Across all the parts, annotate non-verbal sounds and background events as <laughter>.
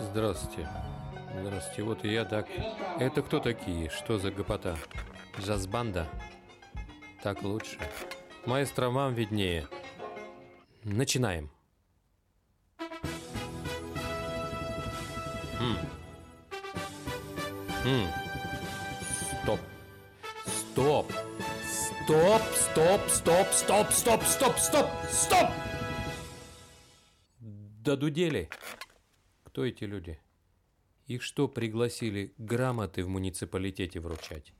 Здравствуйте. Здравствуйте. Вот и я так. Это кто такие? Что за гопота? Джаз-банда? Так лучше. Маэстро, вам виднее. Начинаем. Хм. Хм. Стоп. Стоп. Стоп, стоп, стоп, стоп, стоп, стоп, стоп, стоп! Додудели. Кто эти люди? Их что, пригласили грамоты в муниципалитете вручать?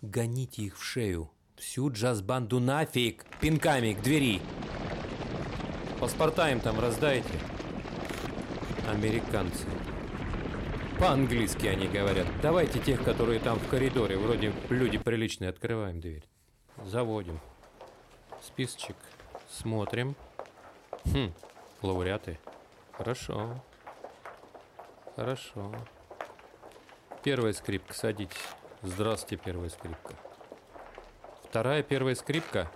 Гоните их в шею. Всю джаз-банду нафиг! Пинками к двери! Паспорта им там раздайте. Американцы. По-английски они говорят. Давайте тех, которые там в коридоре, вроде люди приличные, открываем дверь. Заводим. Списочек. Смотрим. Хм, лауреаты. Хорошо. Хорошо. Первая скрипка, садитесь. Здравствуйте, первая скрипка. Вторая первая скрипка.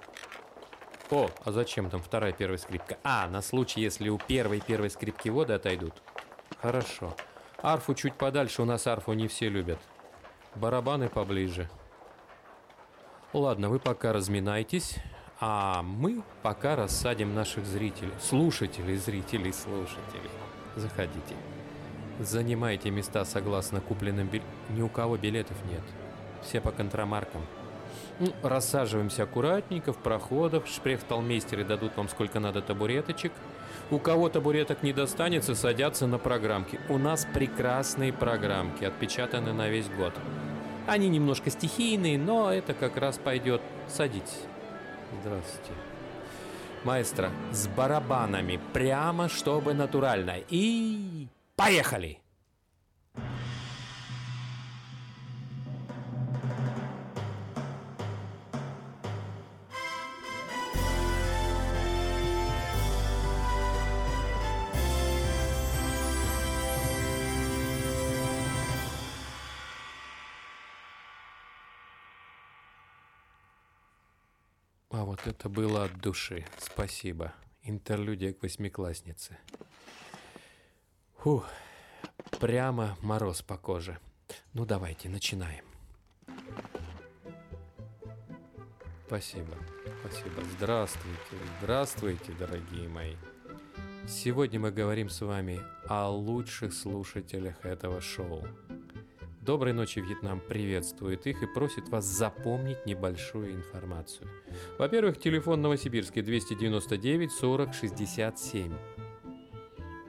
О, а зачем там вторая первая скрипка? А, на случай, если у первой первой скрипки воды отойдут. Хорошо. Арфу чуть подальше, у нас арфу не все любят. Барабаны поближе. Ладно, вы пока разминайтесь, а мы пока рассадим наших зрителей, слушателей, зрителей, слушателей. Заходите. Занимайте места согласно купленным билетам. Ни у кого билетов нет. Все по контрамаркам. Ну, рассаживаемся аккуратненько в проходах. Шпрехталмейстеры дадут вам сколько надо табуреточек. У кого табуреток не достанется, садятся на программки. У нас прекрасные программки, отпечатаны на весь год. Они немножко стихийные, но это как раз пойдет. Садитесь. Здравствуйте. Маэстро, с барабанами, прямо чтобы натурально. И поехали! А вот это было от души. Спасибо. Интерлюдия к восьмикласснице. Фух, прямо мороз по коже. Ну давайте, начинаем. Спасибо, спасибо. Здравствуйте, здравствуйте, дорогие мои. Сегодня мы говорим с вами о лучших слушателях этого шоу. Доброй ночи, Вьетнам приветствует их и просит вас запомнить небольшую информацию. Во-первых, телефон Новосибирский 299 40 67.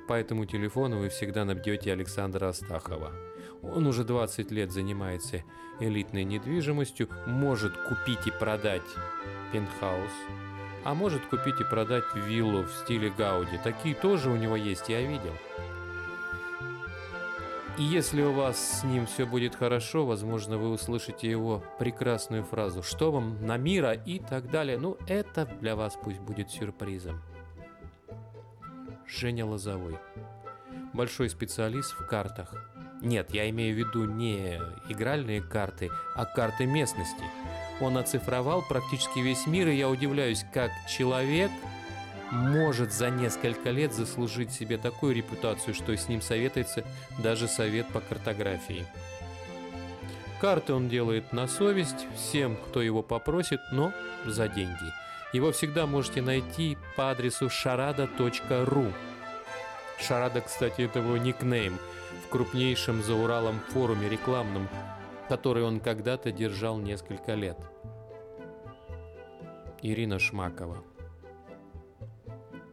По этому телефону вы всегда набьете Александра Астахова. Он уже 20 лет занимается элитной недвижимостью, может купить и продать пентхаус, а может купить и продать виллу в стиле Гауди. Такие тоже у него есть, я видел. И если у вас с ним все будет хорошо, возможно, вы услышите его прекрасную фразу «Что вам на мира?» и так далее. Ну, это для вас пусть будет сюрпризом. Женя Лозовой. Большой специалист в картах. Нет, я имею в виду не игральные карты, а карты местности. Он оцифровал практически весь мир, и я удивляюсь, как человек – может за несколько лет заслужить себе такую репутацию, что с ним советуется даже совет по картографии. Карты он делает на совесть всем, кто его попросит, но за деньги. Его всегда можете найти по адресу sharada.ru. Шарада, кстати, это его никнейм в крупнейшем за Уралом форуме рекламном, который он когда-то держал несколько лет. Ирина Шмакова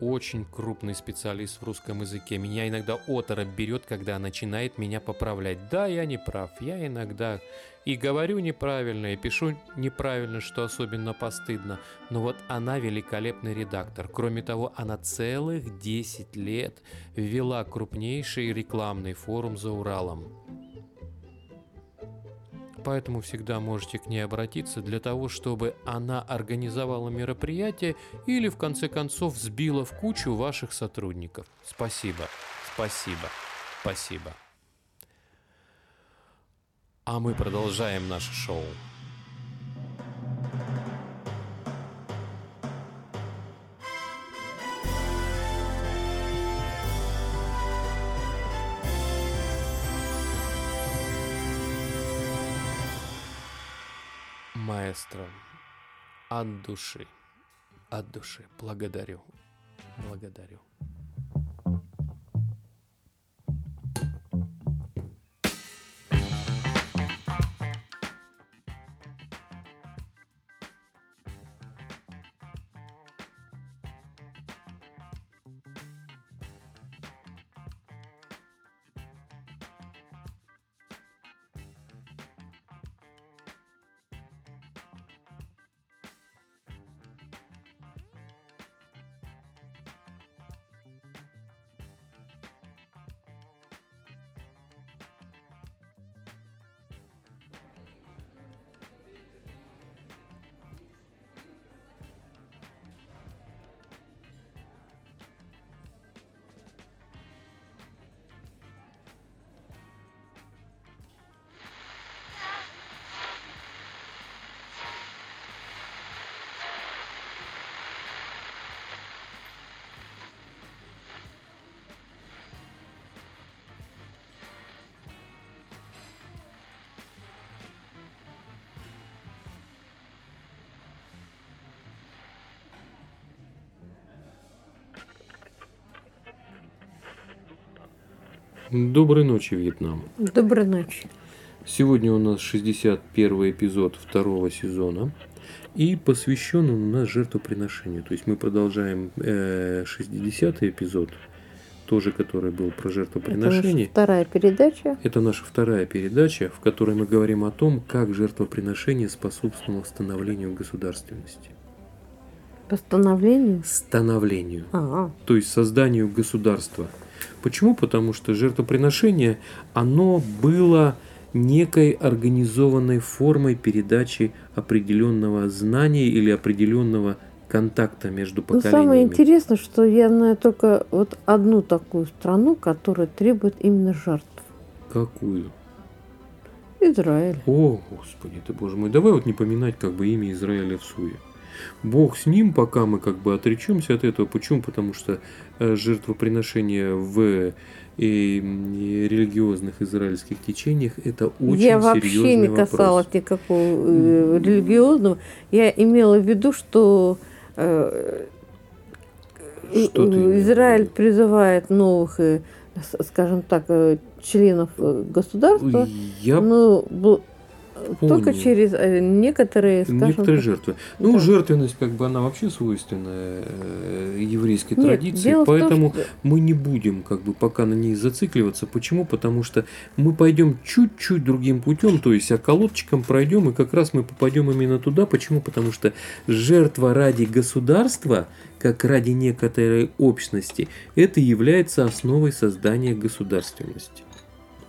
очень крупный специалист в русском языке. Меня иногда оторопь берет, когда начинает меня поправлять. Да, я не прав. Я иногда и говорю неправильно, и пишу неправильно, что особенно постыдно. Но вот она великолепный редактор. Кроме того, она целых 10 лет вела крупнейший рекламный форум за Уралом поэтому всегда можете к ней обратиться для того, чтобы она организовала мероприятие или в конце концов сбила в кучу ваших сотрудников. Спасибо, спасибо, спасибо. А мы продолжаем наше шоу. Маэстро. От души. От души. Благодарю. Благодарю. Доброй ночи, Вьетнам. Доброй ночи. Сегодня у нас 61 эпизод второго сезона. И посвящен он у нас жертвоприношению. То есть мы продолжаем э, 60 эпизод, тоже который был про Это жертвоприношение. наша вторая передача. Это наша вторая передача, в которой мы говорим о том, как жертвоприношение способствовало становлению государственности. Постановление. Становлению. А, то есть созданию государства. Почему? Потому что жертвоприношение, оно было некой организованной формой передачи определенного знания или определенного контакта между ну самое поколениями. интересное, что я знаю только вот одну такую страну, которая требует именно жертв. Какую? Израиль. О, Господи ты, Боже мой, давай вот не поминать как бы имя Израиля в суе. Бог с ним, пока мы как бы отречемся от этого. Почему? Потому что э, жертвоприношение в и, и религиозных израильских течениях это очень я вообще не вопрос. касалась никакого э, религиозного. Я имела в виду, что э, Что Израиль призывает новых, э, скажем так, э, членов государства. Я Ну, бл- только через э, некоторые, скажем Некоторые так, жертвы. Ну, да. жертвенность, как бы, она вообще свойственная э, еврейской Нет, традиции, в том, поэтому что- мы не будем, как бы, пока на ней зацикливаться. Почему? Потому что мы пойдем чуть-чуть другим путем, то есть околотчиком пройдем, и как раз мы попадем именно туда. Почему? Потому что жертва ради государства, как ради некоторой общности, это является основой создания государственности.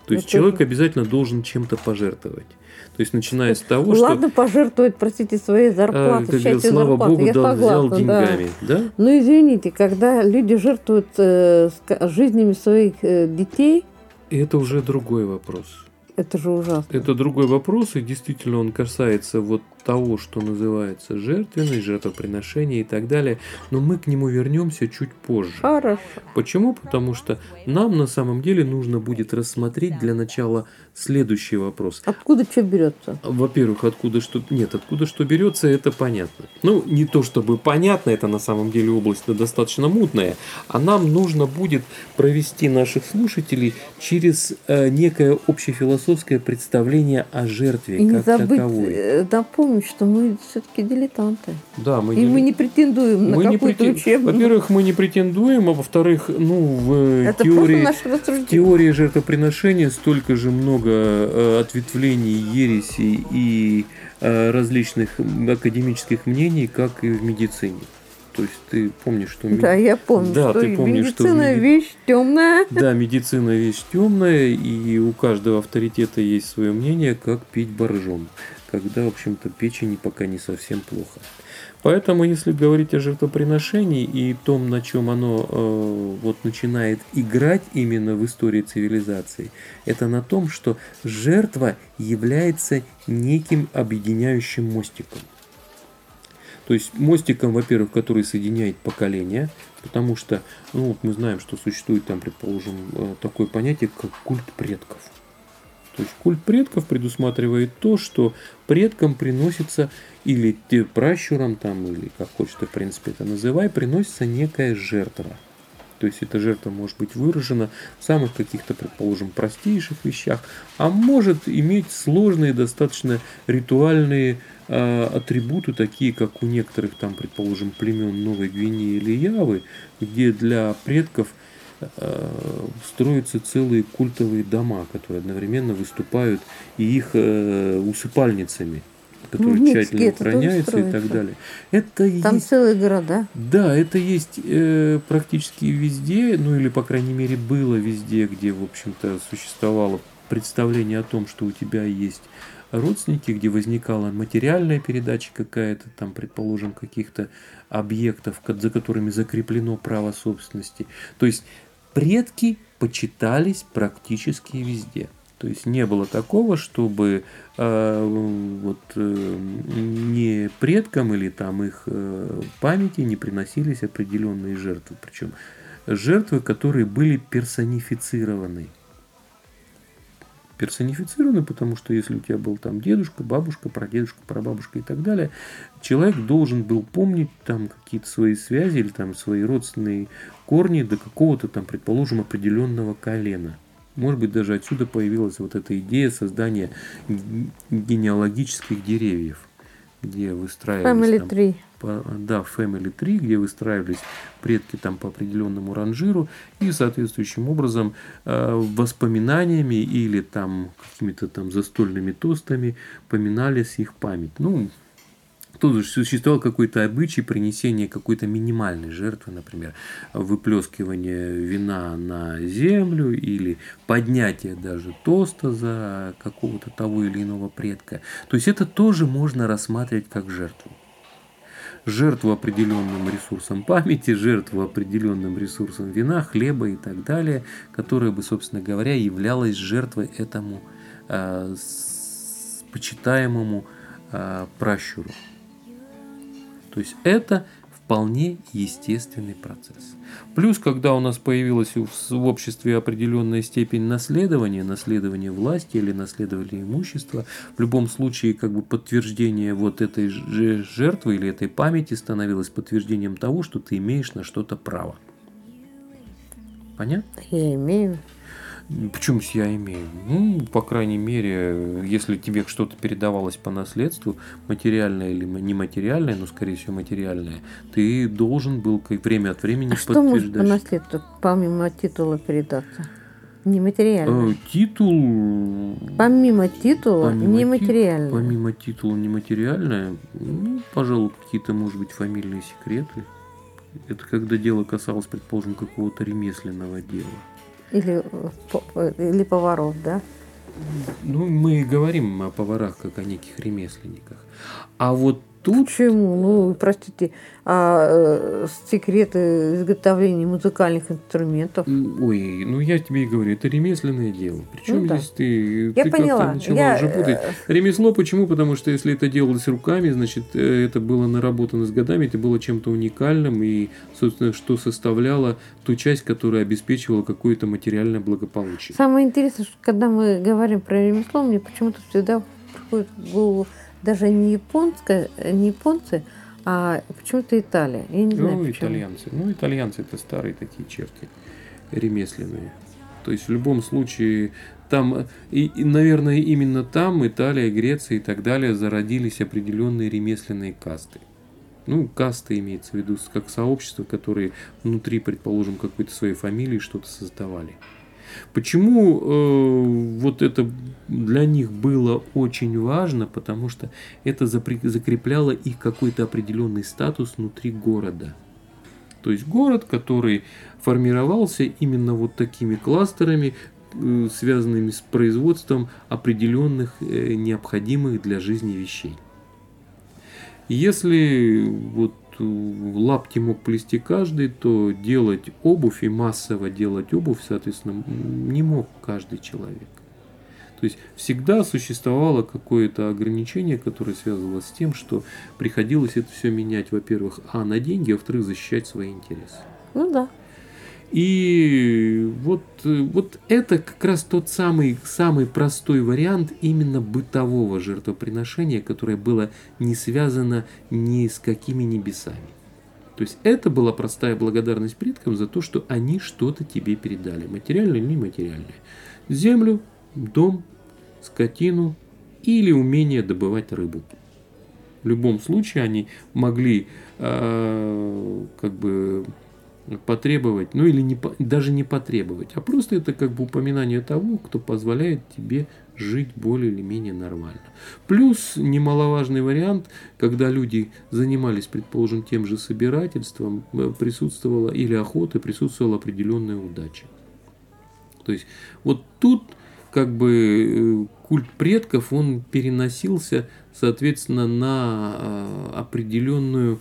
То есть Это человек обязательно должен чем-то пожертвовать. То есть начиная с того, Ну, что Ладно, пожертвовать, простите, своей а, зарплаты, как говорят, частью слава зарплаты. Богу, я да, взял согласна, да. деньгами, да? Но извините, когда люди жертвуют э, жизнями своих э, детей, И это уже другой вопрос. Это же ужасно. Это другой вопрос, и действительно он касается вот того, что называется жертвенность, жертвоприношение и так далее. Но мы к нему вернемся чуть позже. Хорошо. Почему? Потому что нам на самом деле нужно будет рассмотреть для начала следующий вопрос. Откуда что берется? Во-первых, откуда что... Нет, откуда что берется, это понятно. Ну, не то чтобы понятно, это на самом деле область достаточно мутная, а нам нужно будет провести наших слушателей через э, некое общефилософское представление о жертве И не как забыть таковой. э, напомнить, что мы все-таки дилетанты. Да, мы И не- мы не претендуем на мы не какую-то претен- учебную. Во-первых, мы не претендуем, а во-вторых, ну, в э, это теории... В теории жертвоприношения столько же много э, ответвлений, ересей и э, различных академических мнений, как и в медицине. То есть ты помнишь, что Да, я помню, Да, что ты помнишь, что медицина меди- вещь темная. да, медицина вещь темная, и у каждого авторитета есть свое мнение, как пить боржом, когда, в общем-то, печени пока не совсем плохо. Поэтому, если говорить о жертвоприношении и том, на чем оно э, вот начинает играть именно в истории цивилизации, это на том, что жертва является неким объединяющим мостиком. То есть мостиком, во-первых, который соединяет поколения, потому что, ну, вот мы знаем, что существует там, предположим, э, такое понятие, как культ предков. То есть культ предков предусматривает то, что предкам приносится или пращурам там, или как хочешь ты, в принципе, это называй, приносится некая жертва. То есть эта жертва может быть выражена в самых каких-то, предположим, простейших вещах, а может иметь сложные достаточно ритуальные э, атрибуты, такие как у некоторых там, предположим, племен Новой Гвинеи или Явы, где для предков – строятся целые культовые дома, которые одновременно выступают и их э, усыпальницами которые ну, тщательно охраняются и так далее. Это Там есть, целые города. Да, это есть э, практически везде, ну или по крайней мере было везде, где в общем-то существовало представление о том, что у тебя есть родственники, где возникала материальная передача какая-то, там, предположим, каких-то объектов, за которыми закреплено право собственности. То есть предки почитались практически везде. То есть не было такого, чтобы э, вот, э, не предкам или там их э, памяти не приносились определенные жертвы. Причем жертвы, которые были персонифицированы персонифицированы, потому что если у тебя был там дедушка, бабушка, прадедушка, прабабушка и так далее, человек должен был помнить там какие-то свои связи или там свои родственные корни до какого-то там, предположим, определенного колена. Может быть, даже отсюда появилась вот эта идея создания генеалогических деревьев, где выстраивались... Family там, tree да, Family Tree, где выстраивались предки там по определенному ранжиру и соответствующим образом э, воспоминаниями или там какими-то там застольными тостами поминались их память. Ну, тут существовал какой-то обычай принесения какой-то минимальной жертвы, например, выплескивание вина на землю или поднятие даже тоста за какого-то того или иного предка. То есть это тоже можно рассматривать как жертву жертву определенным ресурсом памяти, жертву определенным ресурсом вина, хлеба и так далее, которая бы, собственно говоря, являлась жертвой этому э, почитаемому э, пращуру. То есть это вполне естественный процесс. Плюс, когда у нас появилась в обществе определенная степень наследования, наследования власти или наследования имущества, в любом случае как бы подтверждение вот этой жертвы или этой памяти становилось подтверждением того, что ты имеешь на что-то право. Понятно? Я имею. Почему я имею? Ну, по крайней мере, если тебе что-то передавалось по наследству, материальное или нематериальное, но, скорее всего, материальное, ты должен был время от времени а что может по наследству, помимо титула, передаться? Нематериальное. Э, титул... Помимо титула, помимо нематериальное. Ти... Помимо титула нематериальное, ну, пожалуй, какие-то, может быть, фамильные секреты. Это когда дело касалось, предположим, какого-то ремесленного дела. Или, или поваров, да? Ну, мы говорим о поварах как о неких ремесленниках. А вот тут... Почему? Ну, простите, а э, секреты изготовления музыкальных инструментов? Ой, ну я тебе и говорю, это ремесленное дело. Причем ну, да. здесь ты, я ты поняла. начала я... уже путать. Э, Ремесло почему? Потому что если это делалось руками, значит, э, это было наработано с годами, это было чем-то уникальным, и, собственно, что составляло ту часть, которая обеспечивала какое-то материальное благополучие. Самое интересное, что когда мы говорим про ремесло, мне почему-то всегда приходит в голову даже не японская, не японцы, а почему-то Италия. Я не знаю, ну, почему. итальянцы. Ну, итальянцы это старые такие черти ремесленные. То есть в любом случае там, и, и, наверное, именно там Италия, Греция и так далее зародились определенные ремесленные касты. Ну, касты имеется в виду как сообщества, которые внутри, предположим, какой-то своей фамилии что-то создавали. Почему э, вот это для них было очень важно? Потому что это закрепляло их какой-то определенный статус внутри города. То есть город, который формировался именно вот такими кластерами, э, связанными с производством определенных э, необходимых для жизни вещей. Если вот лапти мог плести каждый, то делать обувь и массово делать обувь, соответственно, не мог каждый человек. То есть всегда существовало какое-то ограничение, которое связывалось с тем, что приходилось это все менять, во-первых, а на деньги, а во-вторых, защищать свои интересы. Ну да. И вот, вот это как раз тот самый, самый простой вариант именно бытового жертвоприношения, которое было не связано ни с какими небесами. То есть это была простая благодарность предкам за то, что они что-то тебе передали, материальное или нематериальное. Землю, дом, скотину или умение добывать рыбу. В любом случае они могли э, как бы потребовать, ну или не, даже не потребовать, а просто это как бы упоминание того, кто позволяет тебе жить более или менее нормально. Плюс немаловажный вариант, когда люди занимались, предположим, тем же собирательством, э, присутствовала или охота, присутствовала определенная удача. То есть вот тут как бы э, культ предков, он переносился, соответственно, на э, определенную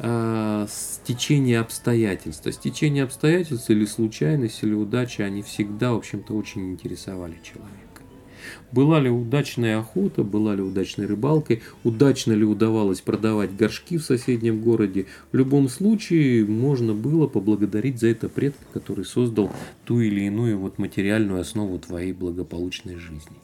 э, стечение обстоятельств. А стечение обстоятельств или случайность, или удача, они всегда, в общем-то, очень интересовали человека. Была ли удачная охота, была ли удачной рыбалкой, удачно ли удавалось продавать горшки в соседнем городе. В любом случае можно было поблагодарить за это предка, который создал ту или иную вот материальную основу твоей благополучной жизни.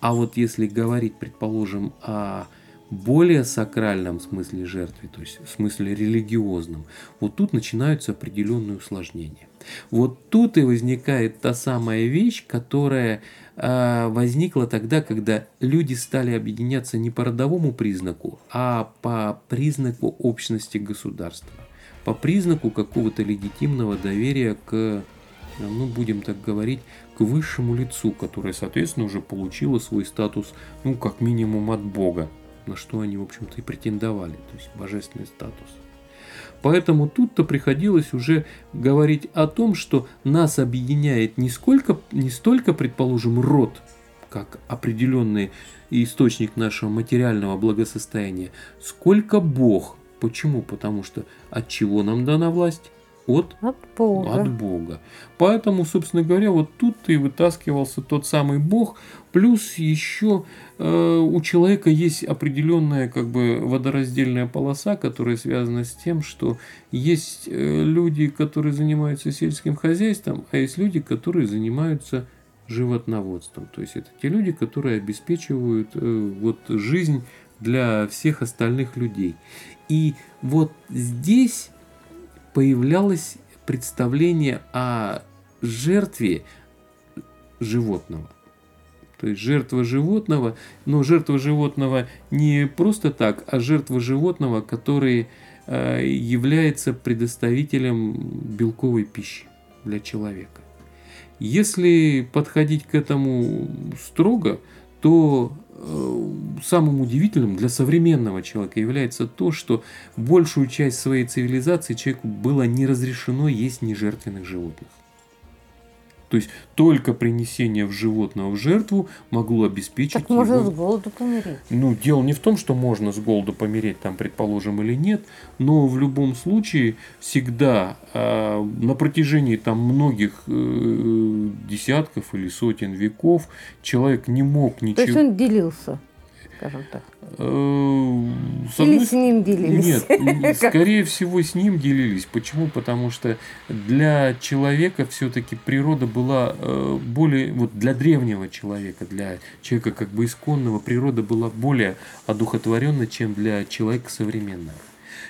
А вот если говорить, предположим, о более сакральном смысле жертвы, то есть в смысле религиозном, вот тут начинаются определенные усложнения. Вот тут и возникает та самая вещь, которая э, возникла тогда, когда люди стали объединяться не по родовому признаку, а по признаку общности государства, по признаку какого-то легитимного доверия к, ну будем так говорить, к высшему лицу, которое, соответственно, уже получило свой статус, ну, как минимум от Бога, на что они, в общем-то, и претендовали, то есть божественный статус. Поэтому тут-то приходилось уже говорить о том, что нас объединяет не, сколько, не столько, предположим, род, как определенный источник нашего материального благосостояния, сколько Бог. Почему? Потому что от чего нам дана власть? от, от Бога. От Бога. Поэтому, собственно говоря, вот тут и вытаскивался тот самый Бог. Плюс еще э, у человека есть определенная как бы водораздельная полоса, которая связана с тем, что есть э, люди, которые занимаются сельским хозяйством, а есть люди, которые занимаются животноводством. То есть это те люди, которые обеспечивают э, вот жизнь для всех остальных людей. И вот здесь появлялось представление о жертве животного. То есть жертва животного, но жертва животного не просто так, а жертва животного, который э, является предоставителем белковой пищи для человека. Если подходить к этому строго, то Э, самым удивительным для современного человека является то, что большую часть своей цивилизации человеку было не разрешено есть нежертвенных животных. То есть только принесение в животного в жертву могло обеспечить так можно его... с голоду помереть. Ну, дело не в том, что можно с голоду помереть, там, предположим, или нет, но в любом случае всегда э, на протяжении там многих э, десятков или сотен веков человек не мог ничего... То есть он делился скажем так. Э, с Или с ним делились? Нет, <laughs> скорее всего с ним делились. Почему? Потому что для человека все-таки природа была э, более, вот для древнего человека, для человека как бы исконного, природа была более одухотворенна, чем для человека современного.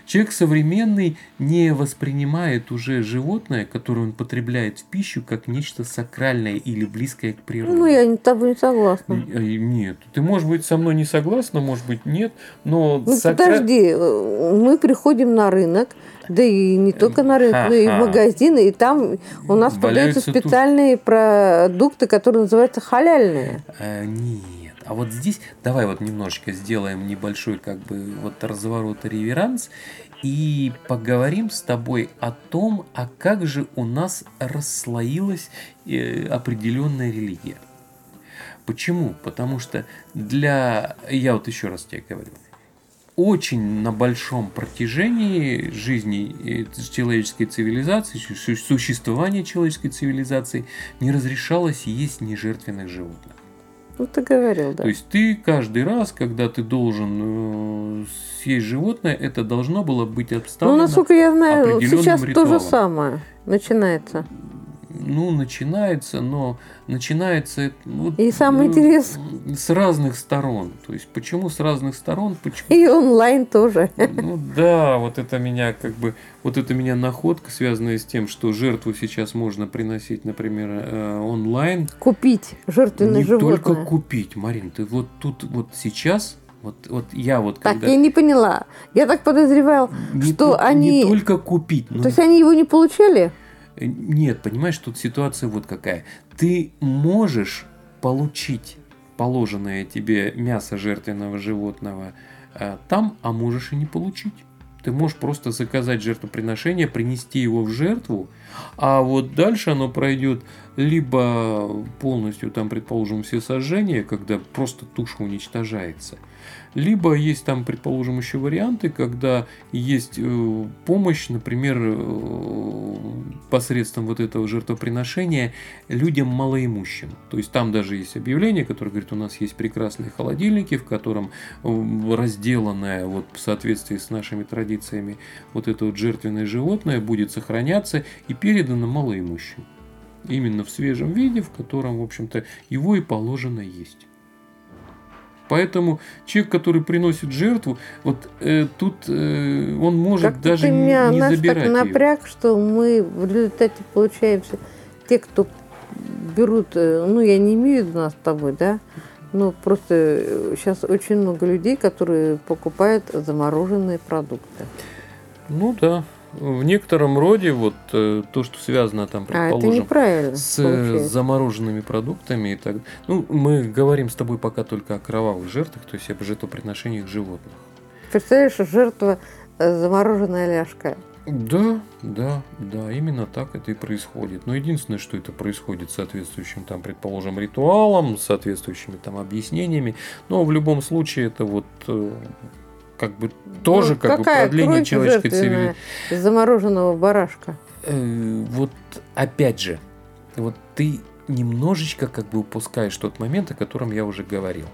Человек современный не воспринимает уже животное, которое он потребляет в пищу, как нечто сакральное или близкое к природе. Ну, я с тобой не согласна. Э, нет. Ты, может быть, со мной не согласна, может быть, нет, но... Ну, сакра... подожди, э, мы приходим на рынок, да и не только на рынок, но и в магазины, и там у нас Валяются продаются специальные тут... продукты, которые называются халяльные. А, нет. А вот здесь давай вот немножечко сделаем небольшой как бы вот разворот реверанс и поговорим с тобой о том, а как же у нас расслоилась э, определенная религия. Почему? Потому что для, я вот еще раз тебе говорю, очень на большом протяжении жизни э, человеческой цивилизации, существования человеческой цивилизации не разрешалось есть нежертвенных животных. Ну, ты говорил, да. То есть ты каждый раз, когда ты должен э, съесть животное, это должно было быть Ну, обставлено насколько я знаю, сейчас то же ритуалом. самое начинается. Ну, начинается, но начинается вот, И самое э, интересное- с разных сторон. То есть почему с разных сторон? Почему? И онлайн тоже. Ну да, вот это меня как бы, вот это меня находка, связанная с тем, что жертву сейчас можно приносить, например, э, онлайн. Купить жертвенное не животное. только купить, Марин, ты вот тут вот сейчас, вот, вот я вот Так, когда... я не поняла. Я так подозревал, не что то- они... Не только купить, но То есть они его не получали? Нет, понимаешь, тут ситуация вот какая. Ты можешь получить положенное тебе мясо жертвенного животного э, там, а можешь и не получить. Ты можешь просто заказать жертвоприношение, принести его в жертву, а вот дальше оно пройдет либо полностью там, предположим, все сожжения, когда просто туша уничтожается, либо есть там, предположим, еще варианты, когда есть э, помощь, например, э, посредством вот этого жертвоприношения людям малоимущим. То есть там даже есть объявление, которое говорит, у нас есть прекрасные холодильники, в котором э, разделанное вот в соответствии с нашими традициями вот это вот жертвенное животное будет сохраняться и передано малоимущим. Именно в свежем виде, в котором, в общем-то, его и положено есть. Поэтому человек, который приносит жертву, вот э, тут э, он может Как даже ты меня не нас забирать так напряг, что мы в результате получаемся те, кто берут, э, ну я не имею в виду нас с тобой, да, но просто сейчас очень много людей, которые покупают замороженные продукты. Ну да, в некотором роде вот э, то, что связано там, А предположим, неправильно. с э, получается. замороженными продуктами и так. Ну, мы говорим с тобой пока только о кровавых жертвах, то есть об жертвоприношениях животных. Представляешь, жертва э, замороженная ляжка. Да, да, да, именно так это и происходит. Но единственное, что это происходит соответствующим там, предположим, ритуалом, соответствующими там объяснениями. Но в любом случае это вот э, как бы тоже Ну, как бы продление человеческой цивилизации. из замороженного барашка. Э, вот опять же, вот ты немножечко как бы упускаешь тот момент, о котором я уже говорил.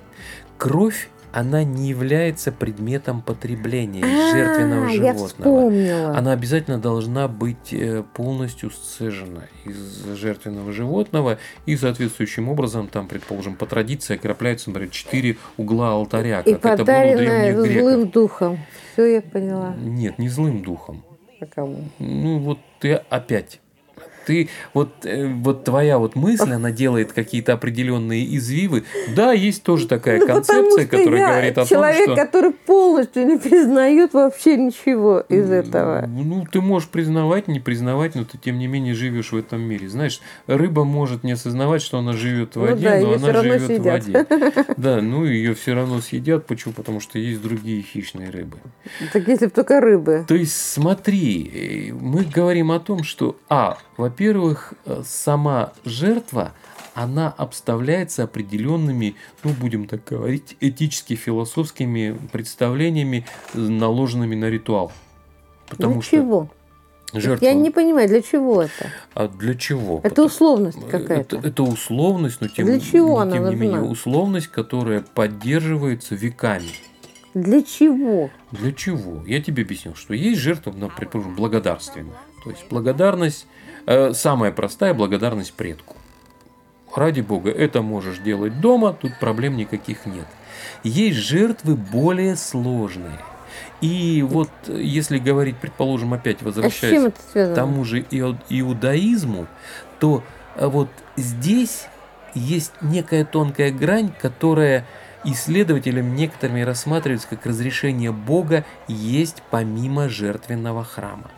Кровь, она не является предметом потребления жертвенного А, я животного. Она обязательно должна быть э, полностью сцежена из жертвенного животного и соответствующим образом, там, предположим, по традиции окропляются, например, четыре угла алтаря, И как это было у древних греков. злым духом. Все я поняла. Нет, не злым духом. А кому? Ну вот ты опять. Ты вот, э, вот твоя вот мысль, она делает какие-то определенные извивы. Да, есть тоже такая Ну, концепция, которая говорит о человек, том, что который полностью не признает вообще ничего из этого. Ну, ты можешь признавать, не признавать, но ты тем не менее живешь в этом мире. Знаешь, рыба может не осознавать, что она живет в Ну воде, да, но она живет в воде. <laughs> Да, ну ее все равно съедят. Почему? Потому что есть другие хищные рыбы. Так если бы только рыбы. То есть смотри, э, мы говорим о том, что, а, во-первых, э, сама жертва, она обставляется определенными, ну, будем так говорить, этически-философскими представлениями, э, наложенными на ритуал. Потому для что чего? жертва... Я не понимаю, для чего это? А для чего? Это условность это, какая-то. это условность, но тем, Для чего она тем не менее условность, которая поддерживается веками. Для чего? Для чего? Я тебе объяснил, что есть жертва, предположим, благодарственная. То есть благодарность, э, самая простая благодарность предку. Ради бога, это можешь делать дома, тут проблем никаких нет. Есть жертвы более сложные. И вот э, если говорить, предположим, опять А возвращаясь связано? к тому же иудаизму, то э, вот здесь есть некая тонкая грань, которая исследователям некоторыми рассматривается как разрешение Бога есть помимо жертвенного храма.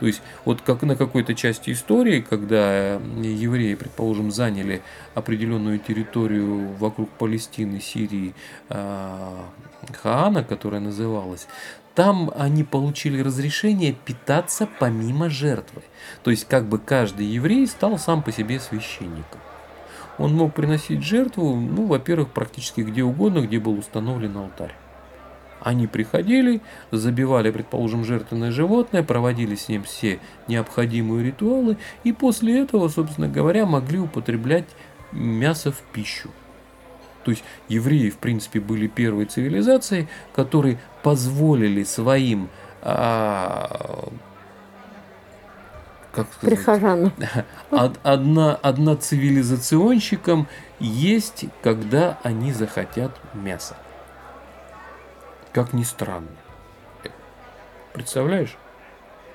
То есть вот как на какой-то части истории, когда евреи, предположим, заняли определенную территорию вокруг Палестины, Сирии, э, Хаана, которая называлась, там они получили разрешение питаться помимо жертвы. То есть как бы каждый еврей стал сам по себе священником. Он мог приносить жертву, ну, во-первых, практически где угодно, где был установлен алтарь. Они приходили, забивали, предположим, жертвенное животное, проводили с ним все необходимые ритуалы, и после этого, собственно говоря, могли употреблять мясо в пищу. То есть евреи, в принципе, были первой цивилизацией, которые позволили своим а, как сказать, Прихожанам. <laughs> од- одна, одна цивилизационщикам есть, когда они захотят мяса. Как ни странно. Представляешь?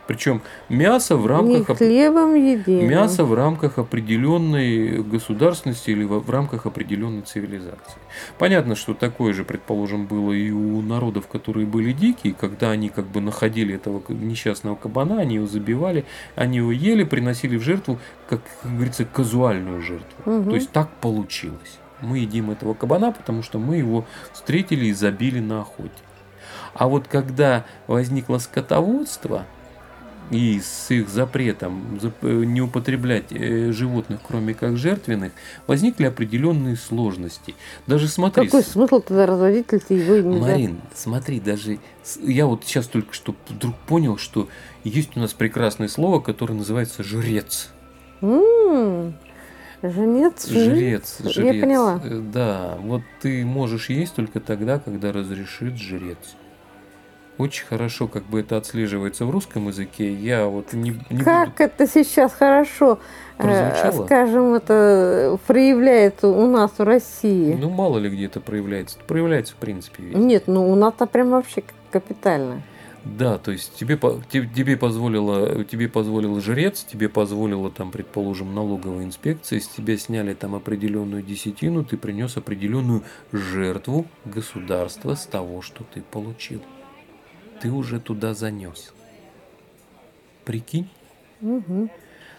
Причем мясо в Не рамках оп- хлебом единым. мясо в рамках определенной государственности или в рамках определенной цивилизации. Понятно, что такое же, предположим, было и у народов, которые были дикие, когда они как бы находили этого несчастного кабана, они его забивали, они его ели, приносили в жертву, как, как говорится, казуальную жертву. Мгм. То есть так получилось. Мы едим этого кабана, потому что мы его встретили и забили на охоте. А вот когда возникло скотоводство, и с их запретом зап- э, не употреблять э, животных, кроме как жертвенных, возникли определенные сложности. Даже смотри, Какой смысл тогда разводить, если его нельзя? Марин, смотри, даже я вот сейчас только что вдруг понял, что есть у нас прекрасное слово, которое называется жрец. М, Жрец, Я жрец. поняла. Э, Да, вот ты можешь есть только тогда, когда разрешит жрец. Очень хорошо, как бы это отслеживается в русском языке. Я вот не, не буду- Как это сейчас хорошо, э, Прозвучало? скажем, это проявляется у нас в России? Ну, мало ли где это проявляется. Это проявляется, в принципе, везде. Нет, ну у нас-то прям вообще капитально. Да, то есть тебе, тебе, позволило, тебе позволил жрец, тебе позволила там, предположим, налоговая инспекция, с тебя сняли там определенную десятину, ты принес определенную жертву государства с того, что ты получил. Ты уже туда занес. Прикинь? Мгм.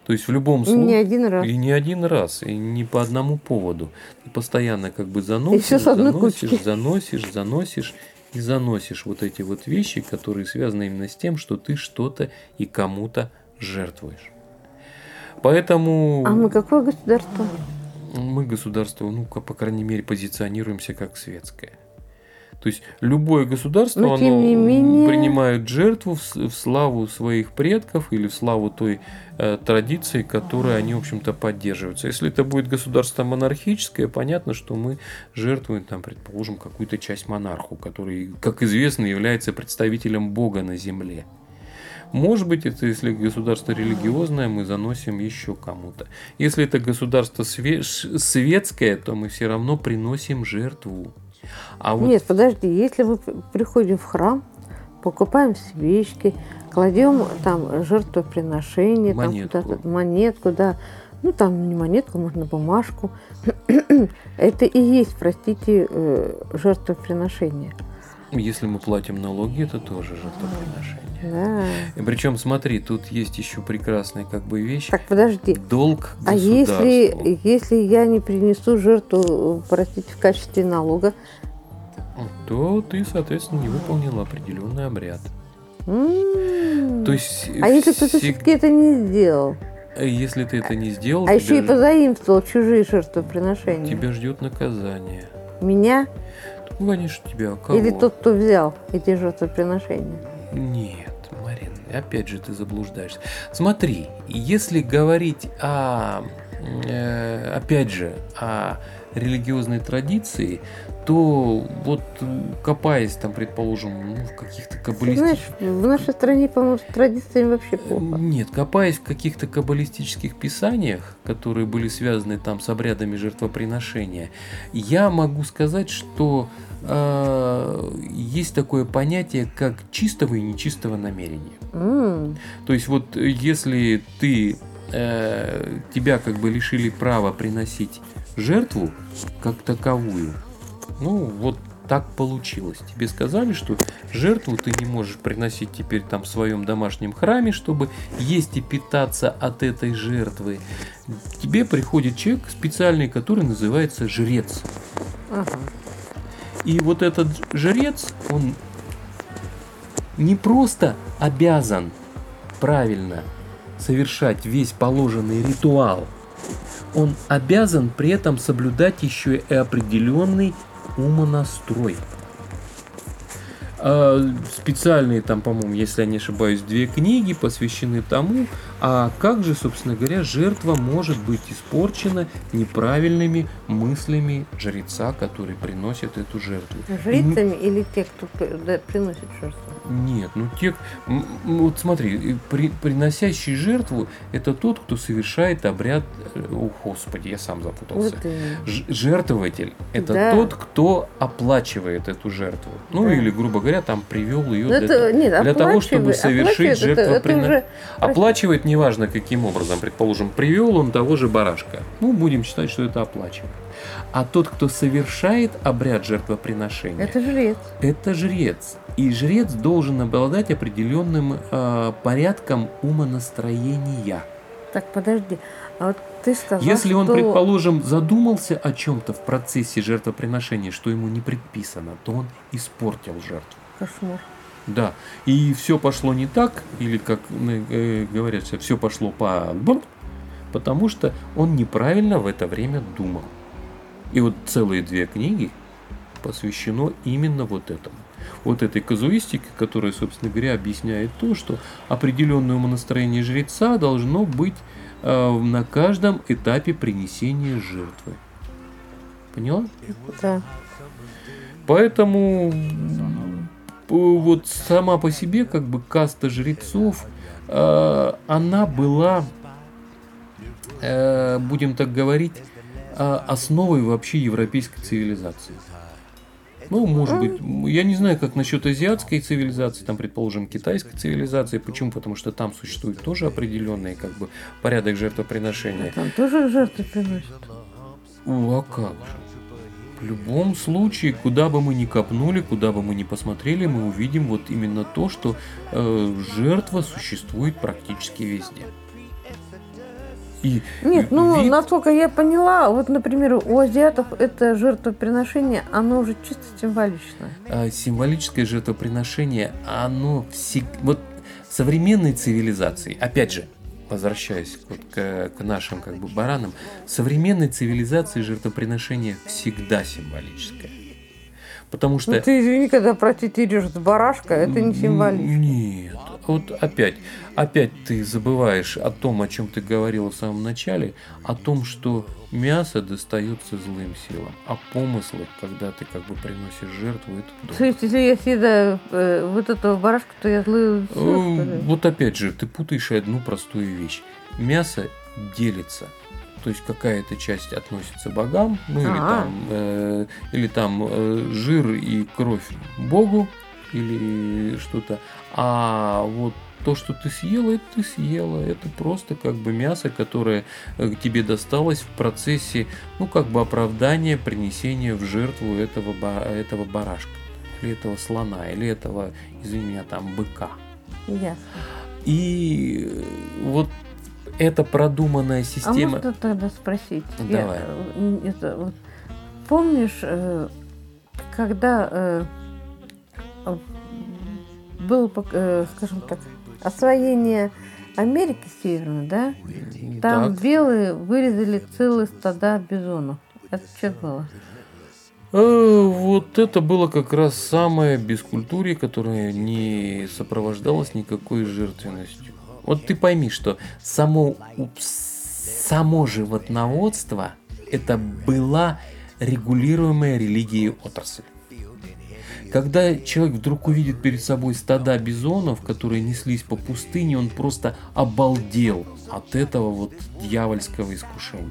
То есть в любом И случае... не один раз. И не один раз, и не по одному поводу. Ты постоянно как бы заносишь, заносишь, кучки. заносишь, заносишь и заносишь вот эти вот вещи, которые связаны именно с тем, что ты что-то и кому-то жертвуешь. Поэтому А мы какое государство? мы государство, ну, по крайней мере, позиционируемся как светское. То есть любое государство, Но, оно менее- принимает жертву в, в славу своих предков или в славу той э, традиции, которую они, в общем-то, поддерживаются. Если это будет государство монархическое, понятно, что мы жертвуем, там, предположим, какую-то часть монарху, который, как известно, является представителем Бога на земле. Может быть, это если государство религиозное, мы заносим еще кому-то. Если это государство све- светское, то мы все равно приносим жертву. А вот Нет, подожди, если мы приходим в храм, покупаем свечки, кладем там жертвоприношение, там Монетку. куда-то монетку, да. Ну, там не монетку, можно бумажку. <clears throat> Это и есть, простите, э, жертвоприношение. если мы платим налоги, это тоже жертвоприношение. Да. И причем, смотри, тут есть еще прекрасная как бы вещь. Так, подожди. Долг А если, если я не принесу жертву, простите, в качестве налога, то ты, соответственно, не выполнил определенный обряд. То есть, а если кто-то все-таки это не сделал, если ты это не сделал, а еще и позаимствовал чужие жертвоприношения, тебя ждет наказание. меня Ну, конечно, тебя кого? или тот, кто взял эти жертвоприношения? Нет, опять же ты заблуждаешься. Смотри, если говорить о, э, опять же, о религиозной традиции, то вот э, копаясь там, предположим, ну, в каких-то каббалистических... знаешь, в нашей стране, по-моему, с традициями вообще плохо. Нет, копаясь в каких-то каббалистических писаниях, которые были связаны там с обрядами жертвоприношения, я могу сказать, что э, есть такое понятие, как чистого и нечистого намерения. М, То есть вот э, если ты э, тебя как бы лишили права приносить жертву как таковую, ну вот так получилось. Тебе сказали, что жертву ты не можешь приносить теперь там в своем домашнем храме, чтобы есть и питаться от этой жертвы. Тебе приходит человек специальный, который называется жрец. ага. И вот этот жрец, он не просто обязан правильно совершать весь положенный ритуал, он обязан при этом соблюдать еще и определенный умонастрой. А, Специальные там, по-моему, если я не ошибаюсь, две книги посвящены тому, А как же, собственно говоря, жертва может быть испорчена неправильными мыслями жреца, который приносит эту жертву? Жрицами или те, кто приносит жертву? Нет, ну те, вот смотри, при- приносящий жертву это тот, кто совершает обряд, э, о господи, я сам запутался. Вот. Ж- Жертвователь – это Да. тот, кто оплачивает эту жертву. Ну Да. или, грубо говоря, там привел ее Ну, для, это, того- нет, для того, чтобы совершить жертвоприношение. уже- Оплачивает неважно каким образом. Предположим, привел он того же барашка. Ну, будем считать, что это оплачивает. А тот, кто совершает обряд жертвоприношения, Это жрец. это жрец. И жрец должен обладать определенным э, порядком умонастроения. Так, подожди. А вот ты сказал, Если он, что... предположим, задумался о чем-то в процессе жертвоприношения, что ему не предписано, то он испортил жертву. Кошмар. Да. И все пошло не так, или как э, говорят, все пошло по бум, потому что он неправильно в это время думал. И вот целые две книги посвящено именно вот этому. Вот этой казуистике, которая, собственно говоря, объясняет то, что определенное умонастроение жреца должно быть э, на каждом этапе принесения жертвы. Поняла? Да. Поэтому вот сама по себе как бы каста жрецов, э, она была, э, будем так говорить, э, основой вообще европейской цивилизации. Ну, может быть, я не знаю, как насчет азиатской цивилизации, там, предположим, китайской цивилизации. Почему? Потому что там существует тоже определенный как бы порядок жертвоприношения. Там тоже жертвы приносят. О, а как же? В любом случае, куда бы мы ни копнули, куда бы мы ни посмотрели, мы увидим вот именно то, что э, жертва существует практически везде. И Нет, ну, вид- насколько я поняла, вот, например, у азиатов это жертвоприношение, оно уже чисто символичное. а, символическое жертвоприношение, оно всегда... Вот современной цивилизации, опять же, возвращаясь вот к, к нашим как бы баранам, в современной цивилизации жертвоприношение всегда символическое. Потому что... Ну, ты извини, когда, простите, режешь барашка, это не символично. Нет. Вот опять, опять ты забываешь о том, о чем ты говорила в самом начале, о том, что мясо достается злым силам, а помыслы, когда ты как бы приносишь жертву, это То есть, если я съедаю э, вот этого барашка, то я злую Э, силу? Вот опять же, ты путаешь одну простую вещь. Мясо делится. То есть какая-то часть относится богам, ну или А. там, э, или там э, жир и кровь Богу, или что-то. А вот то, что ты съела, это ты съела. Это просто как бы мясо, которое э, тебе досталось в процессе, ну, как бы оправдания принесения в жертву этого, этого барашка. Или этого слона, или этого, извини меня, там, быка. Ясно. И вот эта продуманная А система... можно тогда спросить? Я, Давай. э, это, вот, помнишь, э, когда было, э, скажем так, освоение Америки Северной, да? Там Так. белые вырезали целые стада бизонов. Это что было? Э, Вот это было как раз самое бескультурье, которое не сопровождалось никакой жертвенностью. Вот ты пойми, что само, само животноводство это была регулируемая религией отрасль. Когда человек вдруг увидит перед собой стада бизонов, которые неслись по пустыне, он просто обалдел от этого вот дьявольского искушения.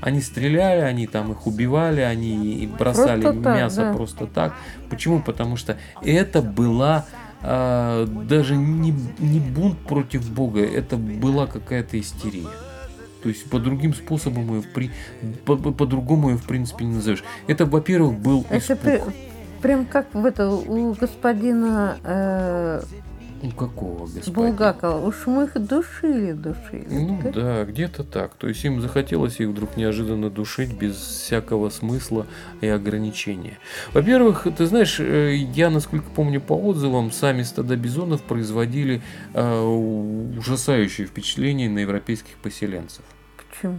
Они стреляли, они там их убивали, они бросали Просто так, мясо да. просто так. Почему? Потому что это была а, даже не, не бунт против Бога, это была какая-то истерия. То есть по другим способам ее при... по- по- по-другому ее в принципе не назовешь. Это, во-первых, был Это испуг. Прям как в это у господина э, У какого господина? Булгакова. Уж мы их душили, душили. Ну да? да, где-то так. То есть им захотелось их вдруг неожиданно душить без всякого смысла и ограничения. Во-первых, ты знаешь, э, я, насколько помню по отзывам, сами стада бизонов производили э, ужасающее впечатление на европейских поселенцев. Почему?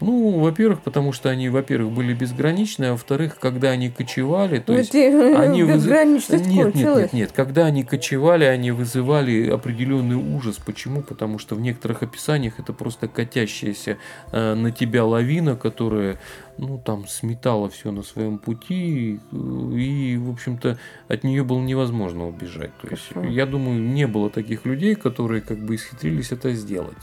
Ну, во-первых, потому что они, во-первых, были безграничны, а во-вторых, когда они кочевали, то Ну, есть те- они выз- безграничность Нет, нет, кончилась. нет, нет. Когда они кочевали, они вызывали определенный ужас. Почему? Потому что в некоторых описаниях это просто катящаяся э, на тебя лавина, которая, ну, там, сметала все на своем пути, э, и, в общем-то, от нее было невозможно убежать. То есть, я думаю, не было таких людей, которые как бы исхитрились это сделать.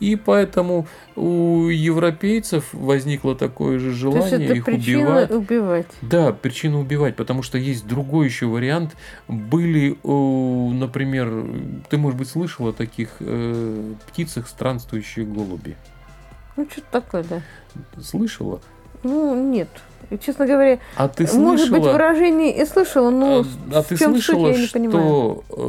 И поэтому у европейцев возникло такое же желание их убивать. убивать. Да, причина убивать, потому что есть другой еще вариант. Были, например, ты, может быть, слышал о таких э, птицах странствующие голуби. Ну, что-то такое, да. Слышала? Ну, нет. И, честно говоря, А ты может быть, слышала? выражение и слышала, но а, а ты чем суть, слышала, я не что э,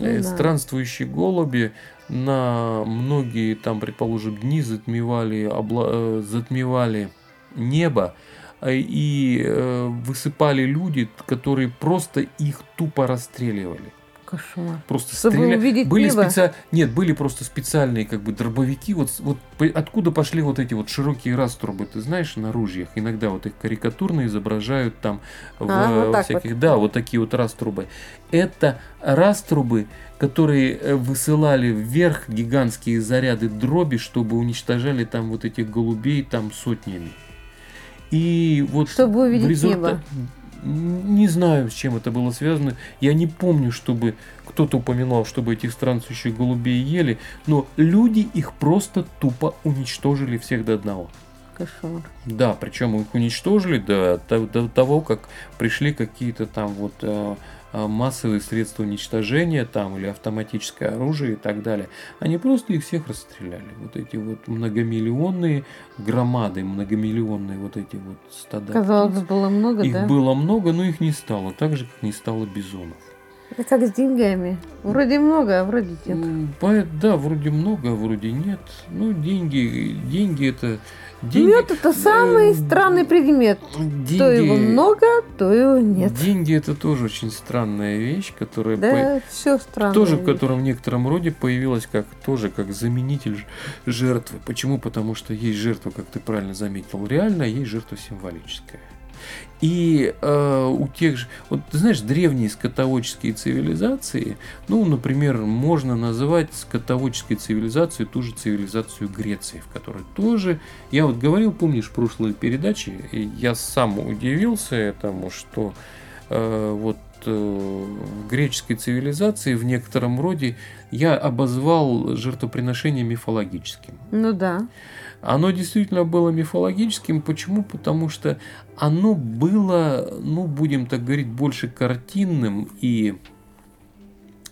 Не э, знаю. странствующие голуби на многие там, предположим, дни затмевали, обла- э, затмевали небо э, и э, высыпали люди, которые просто их тупо расстреливали. Кошмар. Просто Чтобы стреля- увидеть были небо? специ- Нет, были просто специальные как бы дробовики. Вот, вот откуда пошли вот эти вот широкие раструбы, ты знаешь, на ружьях? Иногда вот их карикатурно изображают там в А, вот так всяких... Да, вот такие вот раструбы. Это раструбы, которые э, высылали вверх гигантские заряды дроби, чтобы уничтожали там вот этих голубей там сотнями. И вот Чтобы увидеть результа- небо. Не знаю, с чем это было связано. Я не помню, чтобы кто-то упоминал, чтобы этих странствующих голубей ели, но люди их просто тупо уничтожили всех до одного. Кошмар. Да, причем их уничтожили до, до- до того, как пришли какие-то там вот э, массовые средства уничтожения там или автоматическое оружие и так далее. Они просто их всех расстреляли. Вот эти вот многомиллионные громады, многомиллионные вот эти вот стада. Казалось, птиц. было много, Их да? было много, но их не стало. Так же, как не стало бизонов. Это как с деньгами. Вроде много, а вроде нет. Да, вроде много, а вроде нет. Ну, деньги, деньги это... Деньги, Мед это самый э, странный предмет. деньги, То его много, то его нет. Деньги это тоже очень странная вещь, которая по- Да, все странно. тоже, которая в некотором роде появилась как тоже как заменитель жертвы. Почему? Потому что есть жертва, как ты правильно заметил, реальная, есть жертва символическая. И э, у тех же, вот ты знаешь, древние скотоводческие цивилизации, ну, например, можно называть скотоводческой цивилизацией ту же цивилизацию Греции, в которой тоже, я вот говорил, помнишь, в прошлой передаче, я сам удивился этому, что э, вот э, в греческой цивилизации в некотором роде я обозвал жертвоприношение мифологическим. Ну да. Оно действительно было мифологическим. Почему? Потому что оно было, ну, будем так говорить, больше картинным и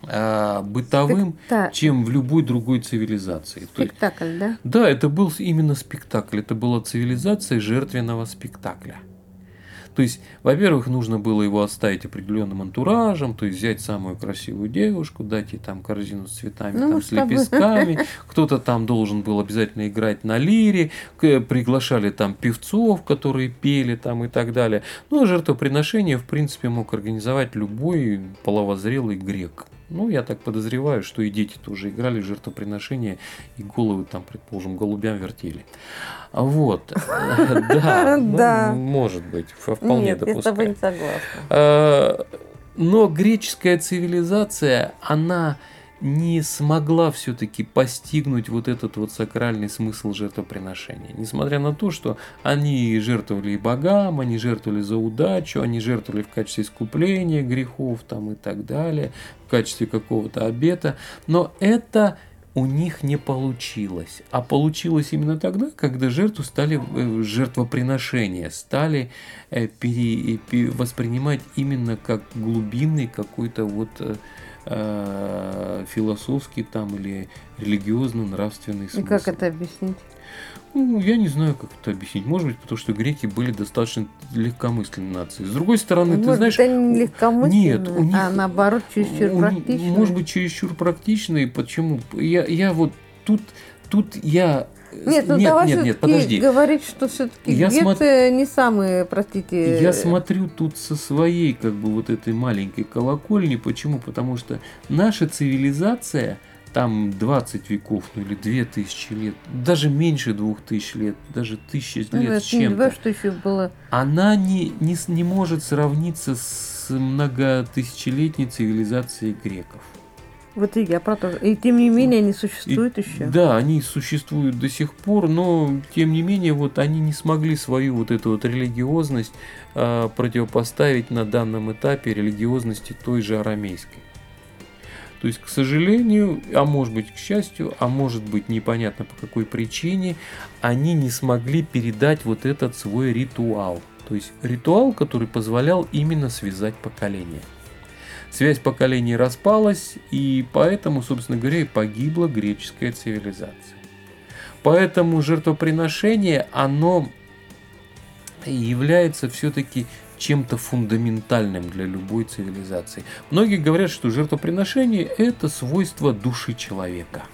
а, бытовым, Спекта- чем в любой другой цивилизации. То есть, Спектакль, да? да, это был именно спектакль. Это была цивилизация жертвенного спектакля. То есть, во-первых, нужно было его оставить определенным антуражем, то есть взять самую красивую девушку, дать ей там корзину с цветами, Ну, там, с лепестками. <laughs> Кто-то там должен был обязательно играть на лире, к- приглашали там певцов, которые пели там и так далее. Ну, а жертвоприношение, в принципе, мог организовать любой половозрелый грек. Ну, я так подозреваю, что и дети тоже играли в жертвоприношения и головы там, предположим, голубям вертели. А Вот. <laughs> Да. ну, Да. Может быть. Вполне допускаю. Э, Но греческая цивилизация, она не смогла все-таки постигнуть вот этот вот сакральный смысл жертвоприношения. Несмотря на то, что они жертвовали и богам, они жертвовали за удачу, они жертвовали в качестве искупления грехов там и так далее, в качестве какого-то обета. Но это у них не получилось. А получилось именно тогда, когда жертву стали, э, жертвоприношения стали э, э, воспринимать именно как глубинный какой-то вот э, философский там или религиозно-нравственный И смысл. как это объяснить? Ну, я не знаю, как это объяснить. Может быть, потому что греки были достаточно легкомысленной нацией. С другой стороны, ты Может, знаешь, это не легкомысленно, нет, у них- а наоборот, чересчур у- практично. Может быть, чересчур практичный. Почему? Я, я вот тут, тут я... Нет, ну нет, давай нет, нет, подожди. говорить, что все-таки Я Греция не самые, простите... Я смотрю тут со своей, как бы, вот этой маленькой колокольни. Почему? Потому что наша цивилизация там 20 веков, ну или 2000 лет, даже меньше 2000 лет, даже 1000 Ну, лет с не чем-то, еще было. она не, не, не может сравниться с многотысячелетней цивилизацией греков. Вот и я про то. И тем не менее они И- существуют еще. Да, они существуют до сих пор, но тем не менее вот они не смогли свою вот эту вот религиозность а, противопоставить на данном этапе религиозности той же арамейской. То есть, к сожалению, а может быть к счастью, а может быть непонятно по какой причине, они не смогли передать вот этот свой ритуал. То есть ритуал, который позволял именно связать поколения. Связь поколений распалась, и поэтому, собственно говоря, и погибла греческая цивилизация. Поэтому жертвоприношение, оно является все-таки чем-то фундаментальным для любой цивилизации. Многие говорят, что жертвоприношение – это свойство души человека.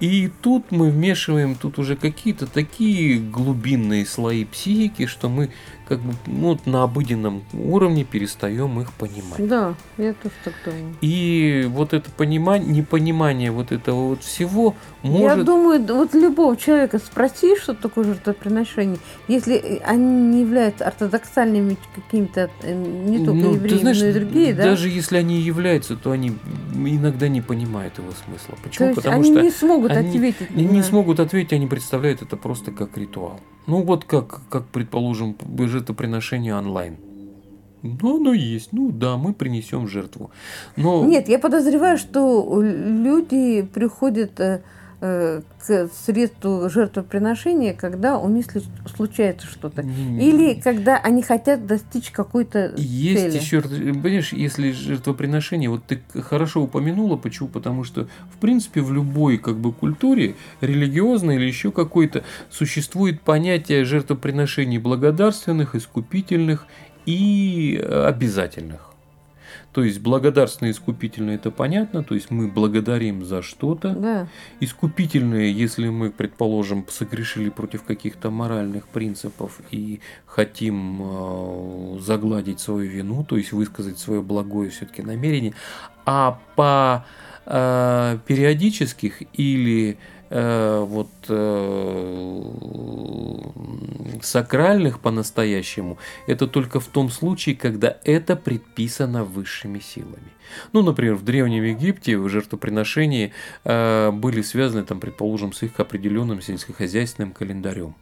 И тут мы вмешиваем тут уже какие-то такие глубинные слои психики, что мы как бы ну, вот на обыденном уровне перестаем их понимать. Да, я тоже так думаю. И вот это понимание, непонимание вот этого вот всего Я может... думаю, да вот любого человека спроси, что такое жертвоприношение, если э, они не являются ортодоксальными какими-то, э, не только Ну, ты евреями, знаешь, но и другие, да? Даже если они являются, то они иногда не понимают его смысла. Почему? Потому они что не смогут они ответить. не, не смогут ответить, они представляют это просто как ритуал. Ну вот как, как предположим, жертвоприношение онлайн. Ну, оно есть. Ну да, мы принесем жертву. Но Нет, я подозреваю, что люди приходят э, к средству жертвоприношения, когда у них случается что-то. Или когда они хотят достичь какой-то Есть цели. еще, понимаешь, если жертвоприношение, вот ты хорошо упомянула, почему? Потому что, в принципе, в любой как бы культуре, религиозной или еще какой-то, существует понятие жертвоприношений благодарственных, искупительных и э, обязательных. То есть благодарственные и искупительные это понятно, то есть мы благодарим за что-то, Да. искупительные, если мы, предположим, согрешили против каких-то моральных принципов и хотим э, загладить свою вину, то есть высказать свое благое все-таки намерение, а по э, периодических или вот э, сакральных по-настоящему, это только в том случае, когда это предписано высшими силами. Ну, например, в Древнем Египте в жертвоприношении э, были связаны, там, предположим, с их определенным сельскохозяйственным календарем,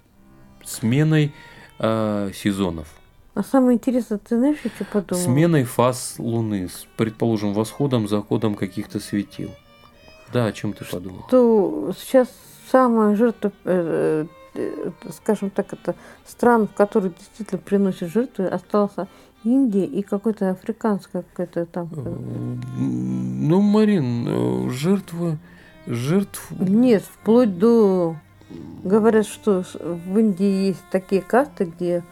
сменой э, сезонов, А самое интересное, ты знаешь, я что подумала? сменой фаз Луны, с, предположим, восходом, заходом каких-то светил. Да, о чем ты подумал? что сейчас самая жертва, э, э, скажем так, это стран, в которые действительно приносят жертвы, осталась Индия и какой-то африканская какая-то там. Э, Ну, Марин, жертвы, жертв... Нет, вплоть до... Говорят, что в Индии есть такие карты, где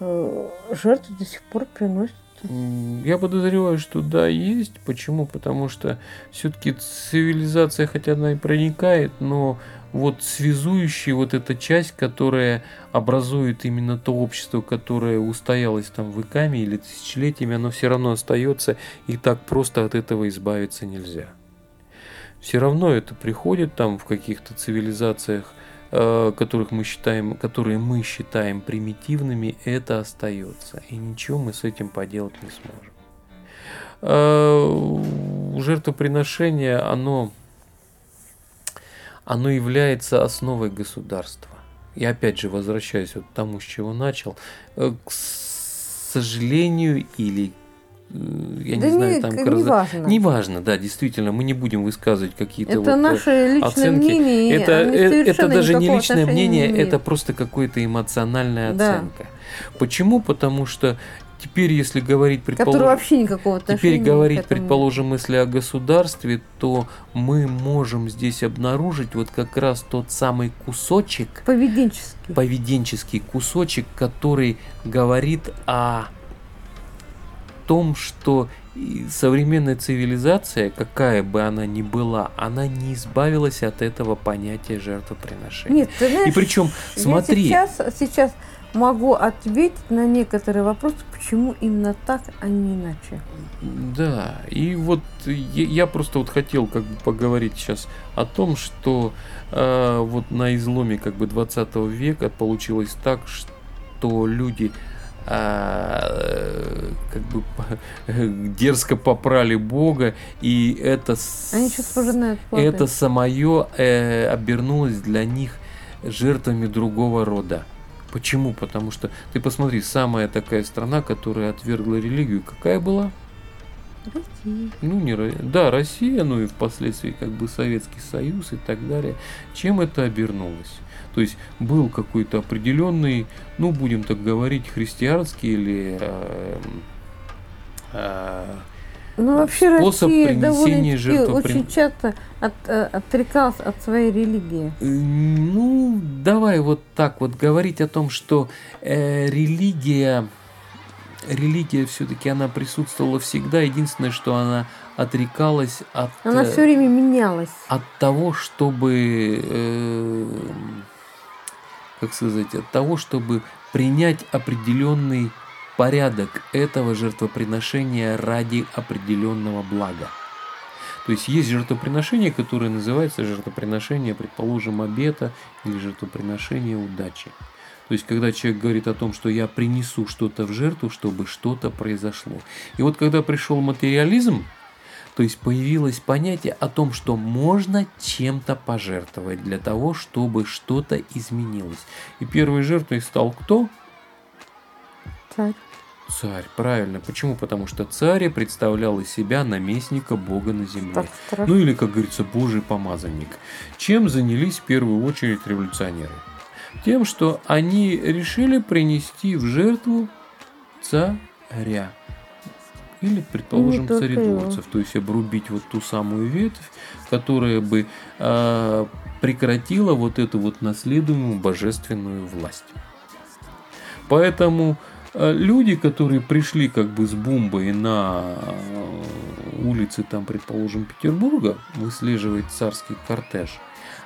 жертвы до сих пор приносят. Я подозреваю, что да, есть. Почему? Потому что все-таки цивилизация, хотя она и проникает, но вот связующая вот эта часть, которая образует именно то общество, которое устоялось там веками или тысячелетиями, оно все равно остается, и так просто от этого избавиться нельзя. Все равно это приходит там в каких-то цивилизациях, которых мы считаем, которые мы считаем примитивными, это остается. И ничего мы с этим поделать не сможем. Э, Жертвоприношение, оно, оно является основой государства. И опять же, возвращаясь вот к тому, с чего начал, э, к сожалению или э, я да не знаю, не, там к- к раз- неважно. Неважно, да, действительно, мы не будем высказывать какие-то Это вот, э, наше личное оценки. мнение. это, оно э, это даже не личное мнение, не это просто какая-то эмоциональная Да. оценка. Почему? Потому что теперь, если говорить, предположим, вообще никакого теперь говорить, предположим, если о государстве, то мы можем здесь обнаружить вот как раз тот самый кусочек, Поведенческий. поведенческий кусочек, который говорит о том, что современная цивилизация, какая бы она ни была, она не избавилась от этого понятия жертвоприношения. Нет, ты знаешь, И причем, я смотри, сейчас, сейчас могу ответить на некоторые вопросы, почему именно так, а не иначе. Да, и вот я, я просто вот хотел как бы поговорить сейчас о том, что э, вот на изломе как бы 20 века получилось так, что люди э, как бы <laughs> дерзко попрали Бога, и это, это самое э, обернулось для них жертвами другого рода. Почему? Потому что ты посмотри, самая такая страна, которая отвергла религию, какая была? Россия. Ну, не Да, Россия, ну и впоследствии как бы Советский Союз и так далее. Чем это обернулось? То есть был какой-то определенный, ну, будем так говорить, христианский или э, э, Ну, вообще Способ Россия принесения довольно-таки жертвоприн- очень часто от, э, отрекалась от своей религии. Ну, давай вот так вот говорить о том, что э, религия, религия все-таки она присутствовала всегда. Единственное, что она отрекалась от, Она все время менялась. от того, чтобы, э, как сказать, от того, чтобы принять определенный порядок этого жертвоприношения ради определенного блага. То есть есть жертвоприношение, которое называется жертвоприношение, предположим, обета или жертвоприношение удачи. То есть, когда человек говорит о том, что я принесу что-то в жертву, чтобы что-то произошло. И вот когда пришел материализм, то есть появилось понятие о том, что можно чем-то пожертвовать для того, чтобы что-то изменилось. И первой жертвой стал кто? Царь. Царь, правильно. Почему? Потому что царь представлял из себя наместника Бога на земле. Так. Ну или, как говорится, Божий помазанник. Чем занялись в первую очередь революционеры? Тем, что они решили принести в жертву царя. Или, предположим, царедворцев. То есть обрубить вот ту самую ветвь, которая бы а, прекратила вот эту вот наследуемую божественную власть. Поэтому э, люди, которые пришли как бы с бомбой на э, улицы, там, предположим, Петербурга, выслеживать царский кортеж,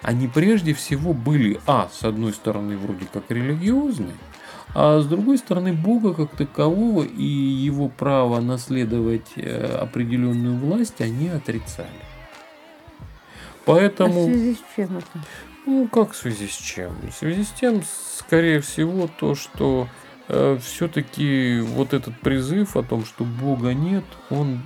они прежде всего были, а, с одной стороны, вроде как религиозные, а с другой стороны, Бога как такового и его право наследовать э, определенную власть они отрицали. А в Поэтому... связи с чем это? Ну, как в связи с чем? В связи с тем, скорее всего, то, что все-таки вот этот призыв о том, что Бога нет, он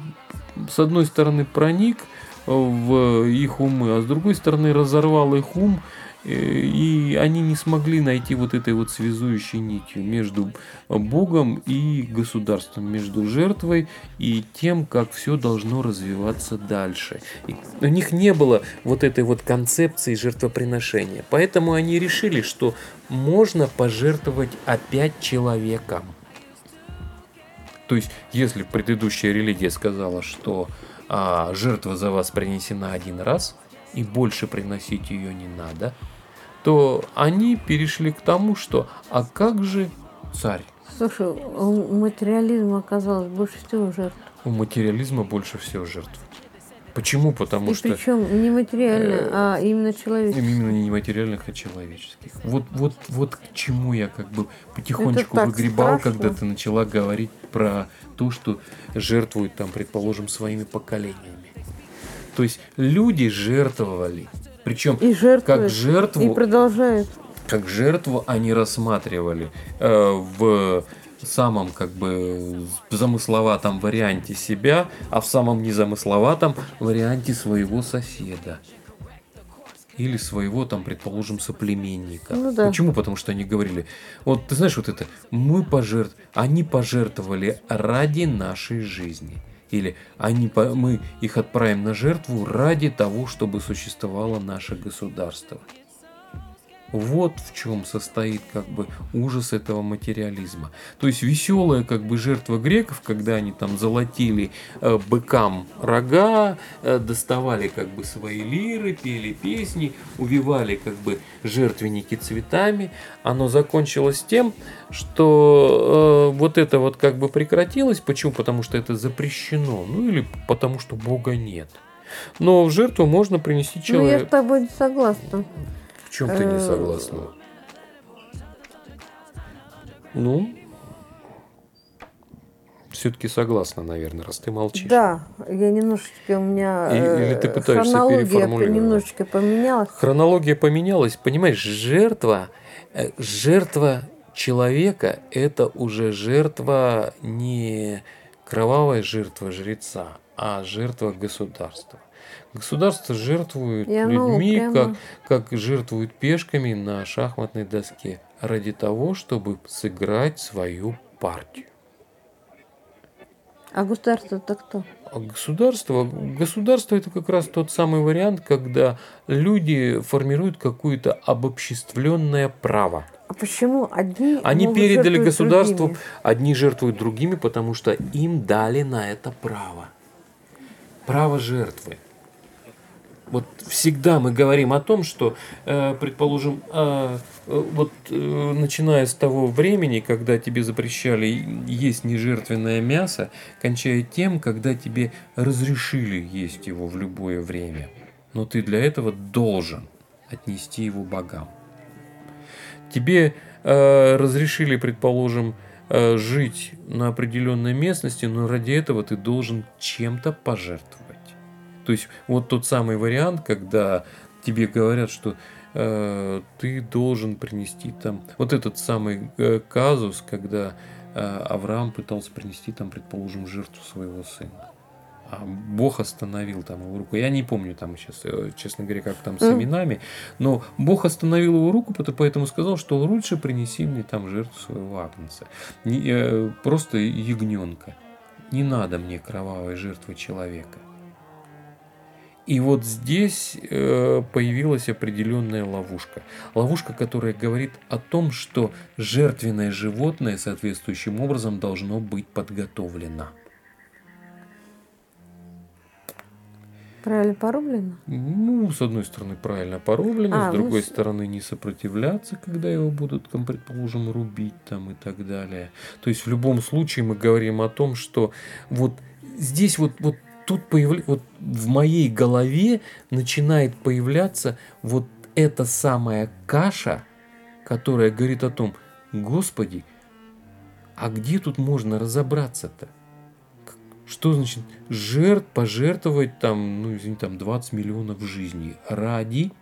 с одной стороны проник в их умы, а с другой стороны разорвал их ум, э, и они не смогли найти вот этой вот связующей нитью между Богом и государством, между жертвой и тем, как все должно развиваться дальше. И у них не было вот этой вот концепции жертвоприношения, поэтому они решили, что можно пожертвовать опять человеком. То есть, если предыдущая религия сказала, что а, жертва за вас принесена один раз, и больше приносить ее не надо, то они перешли к тому, что а как же царь? Слушай, у материализма оказалось больше всего жертв. У материализма больше всего жертв. Почему? Потому И что причем не материально, э, а именно человеческое. именно не материальных, а человеческих. Вот, вот, вот к чему я как бы потихонечку выгребал, страшно. когда ты начала говорить про то, что жертвуют там, предположим, своими поколениями. То есть люди жертвовали. Причем И жертвуют, как и жертву продолжают. как жертву они рассматривали э, в самом как бы замысловатом варианте себя, а в самом незамысловатом варианте своего соседа. Или своего, там, предположим, соплеменника. Ну да. Почему? Потому что они говорили, вот ты знаешь, вот это, мы пожертв... они пожертвовали ради нашей жизни. Или они, мы их отправим на жертву ради того, чтобы существовало наше государство. Вот в чем состоит как бы ужас этого материализма. То есть веселая как бы жертва греков, когда они там золотили э, быкам рога, э, доставали как бы свои лиры, пели песни, увивали как бы жертвенники цветами, оно закончилось тем, что э, вот это вот как бы прекратилось. Почему? Потому что это запрещено. Ну или потому что Бога нет. Но в жертву можно принести Ну, я человека. с тобой не согласна. В чем ты не Э, согласна? Ну, все-таки согласна, наверное, раз ты молчишь. Да, я немножечко у меня И- или ты э, пытаешься хронология переформулировать? немножечко поменялась. Хронология поменялась, понимаешь, жертва, э, жертва человека – это уже жертва не кровавая жертва жреца, а жертва государства. Государство жертвует И оно людьми, прямо- как, как жертвует пешками на шахматной доске, ради того, чтобы сыграть свою партию. А государство это кто? А государство, государство это как раз тот самый вариант, когда люди формируют какое-то обобществленное право. А почему одни Они передали государству, другими? одни жертвуют другими, потому что им дали на это право. Право жертвы. Вот всегда мы говорим о том, что, э, предположим, э, э, вот э, начиная с того времени, когда тебе запрещали есть нежертвенное мясо, кончая тем, когда тебе разрешили есть его в любое время. Но ты для этого должен отнести его богам. Тебе разрешили, предположим, жить на определенной местности, но ради этого ты должен чем-то пожертвовать. То есть вот тот самый вариант, когда тебе говорят, что э, ты должен принести там вот этот самый э, казус, когда э, Авраам пытался принести там, предположим, жертву своего сына. А Бог остановил там его руку. Я не помню там сейчас, э, честно говоря, как там с именами, но Бог остановил его руку, поэтому сказал, что лучше принеси мне там жертву своего агнца. Не, э, просто ягненка. Не надо мне кровавой жертвы человека. И вот здесь э, появилась определенная ловушка. Ловушка, которая говорит о том, что жертвенное животное соответствующим образом должно быть подготовлено. Правильно порублено? Ну, с одной стороны, правильно порублено, А, с ну, другой с- стороны, не сопротивляться, когда его будут, там, предположим, рубить там и так далее. То есть в любом случае мы говорим о том, что вот здесь вот, вот тут появля... вот в моей голове начинает появляться вот эта самая каша, которая говорит о том, Господи, а где тут можно разобраться-то? Что значит жертв, пожертвовать там, ну, извини, там 20 миллионов жизней ради?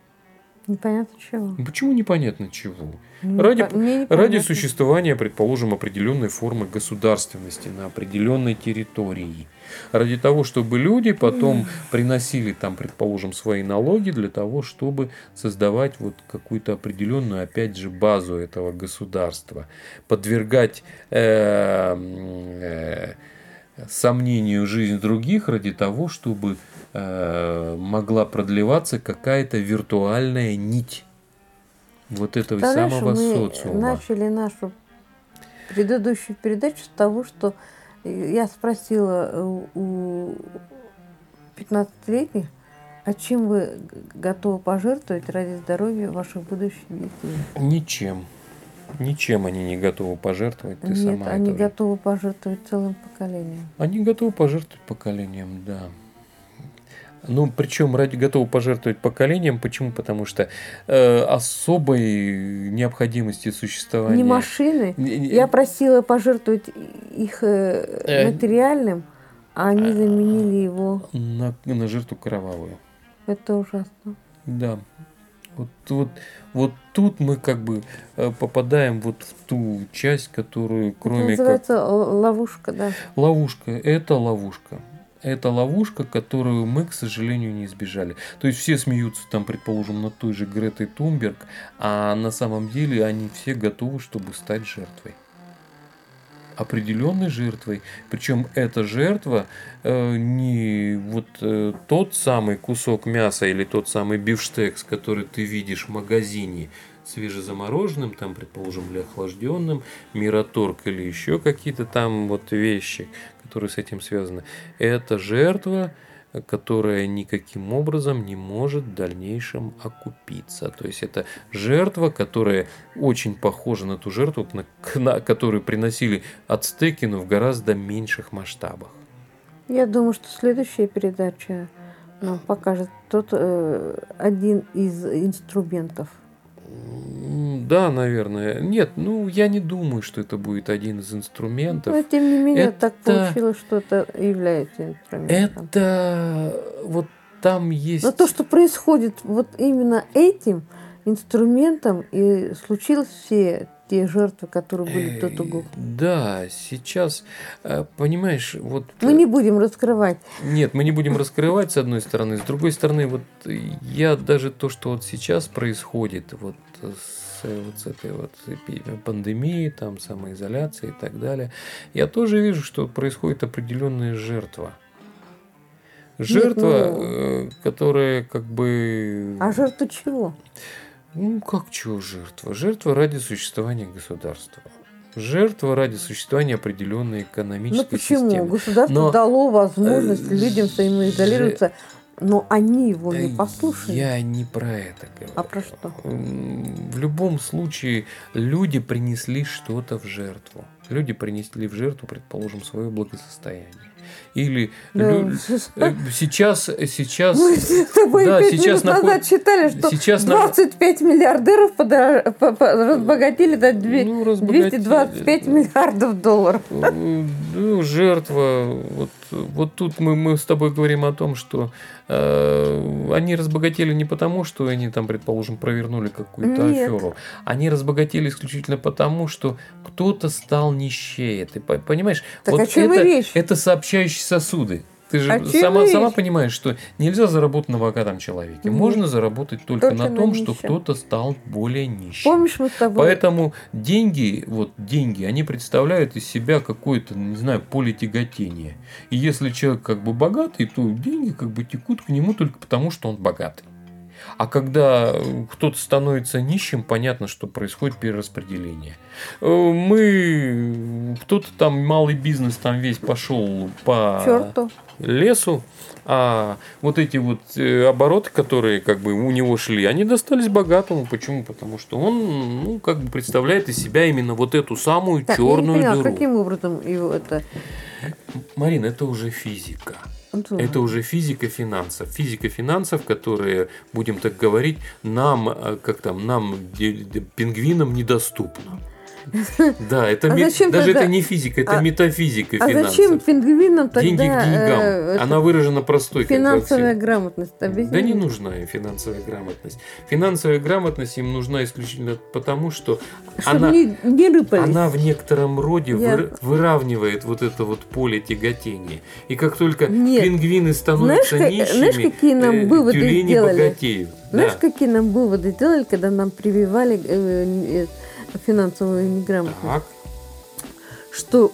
Непонятно чего. Почему непонятно чего? Ну, Ради- мне Ради существования, предположим, определенной формы государственности на определенной территории. Ради того, чтобы люди потом приносили там, предположим, свои налоги для того, чтобы создавать вот какую-то определенную, опять же, базу этого государства. Подвергать э, э, сомнению жизнь других ради того, чтобы могла продлеваться какая-то виртуальная нить вот этого Представляешь, самого мы социума. начали нашу предыдущую передачу с того, что я спросила э, у 15-летних, а чем вы готовы пожертвовать ради здоровья ваших будущих детей? Ничем. Ничем они не готовы пожертвовать, ты Нет, сама они готовы пожертвовать целым поколением. Они готовы пожертвовать поколением, да. Ну, причем ради готовы пожертвовать поколением. Почему? Потому что э, особой необходимости существования... Не машины. Не- не- Я просила пожертвовать их э, Э, материальным, а они заменили его. на, на жертву кровавую. Это ужасно. Да. Вот, вот, вот тут мы как бы э, попадаем вот в ту часть, которую Это кроме как называется л- ловушка, да. Ловушка. Это ловушка. Это ловушка, которую мы, к сожалению, не избежали. То есть все смеются там, предположим, над той же Гретой Тунберг, а на самом деле они все готовы, чтобы стать жертвой. Определенной жертвой. Причем эта жертва э, не вот э, тот самый кусок мяса или тот самый бифштекс, который ты видишь в магазине, свежезамороженным, там, предположим, или охлажденным, мираторг или еще какие-то там вот вещи, которые с этим связаны. Это жертва, которая никаким образом не может в дальнейшем окупиться. То есть это жертва, которая очень похожа на ту жертву, на, на которую приносили ацтеки, но в гораздо меньших масштабах. Я думаю, что следующая передача нам покажет тот э, один из инструментов. Да, наверное. Нет, ну я не думаю, что это будет один из инструментов. Но тем не менее Это- так получилось, что это является инструментом. Это вот там есть. Но то, что происходит вот именно этим инструментом, и случилось все те жертвы, которые были в тот Э, угол. Да, сейчас, э, понимаешь, вот... Мы не будем раскрывать. Нет, мы не будем раскрывать с одной стороны, с другой стороны, вот я даже то, что вот сейчас происходит, вот с, вот с этой вот пандемией, там самоизоляцией и так далее, я тоже вижу, что происходит определенная жертва. Жертва, ну- э, которая как бы... А жертва чего? Ну, как чего жертва? Жертва ради существования государства. Жертва ради существования определенной Ну экономической почему? системы. Государство Но, дало возможность э, людям самоизолироваться, но они его не послушали. Я не про это говорю. А про что? В любом случае, люди принесли что-то в жертву. Люди принесли в жертву, предположим, свое благосостояние. Или Да. лю- <laughs> э, сейчас, сейчас, Мы с тобой да, сейчас минут наход- считали, что сейчас на- 25 миллиардеров подор- по- по- разбогатели до две- Ну, разбогатели, 225 да. миллиардов долларов. Э, Ну, жертва. Вот, вот тут мы, мы с тобой говорим о том, что э, они разбогатели не потому, что они там, предположим, провернули какую-то Нет. аферу. Они разбогатели исключительно потому, что кто-то стал нищее. Ты по- понимаешь? Так вот о чем это, речь? это сообщающие сосуды. Ты же сама, сама понимаешь, что нельзя заработать на богатом человеке. Нет. Можно заработать только, Только на на том, что нищем. кто-то стал более нищим. Помнишь, мы с тобой... Поэтому деньги, вот деньги, они представляют из себя какое-то, не знаю, поле тяготения. И если человек как бы богатый, то деньги как бы текут к нему только потому, что он богатый. А когда э, кто-то становится нищим, понятно, что происходит перераспределение. Э, Мы, кто-то там малый бизнес там весь пошел по Черту. лесу, а вот эти вот э, обороты, которые как бы у него шли, они достались богатому. Почему? Потому что он, ну, как бы представляет из себя именно вот эту самую Так, я не черную поняла, дыру. каким образом его это... Марин, это уже физика. Ну, Это уже физика финансов. Физика финансов, которые, будем так говорить, нам, э, как там, нам, пингвинам недоступна. <laughs> Да, это А зачем даже тогда- это не физика, это А- метафизика А финансов. зачем пингвинам тогда Деньги к деньгам. э, Она выражена простой. финансовая грамотность? Объясни Да не нужна им финансовая грамотность. Финансовая грамотность им нужна исключительно потому, что Чтобы она, не, не рыпались. она в некотором роде Я- выравнивает вот это вот поле тяготения. И как только Нет. пингвины становятся Знаешь, нищими, знаешь, какие нам э, выводы тюлени сделали? богатеют. Знаешь, Да. какие нам выводы сделали, когда нам прививали э, э, финансовую неграмотность? Так. Что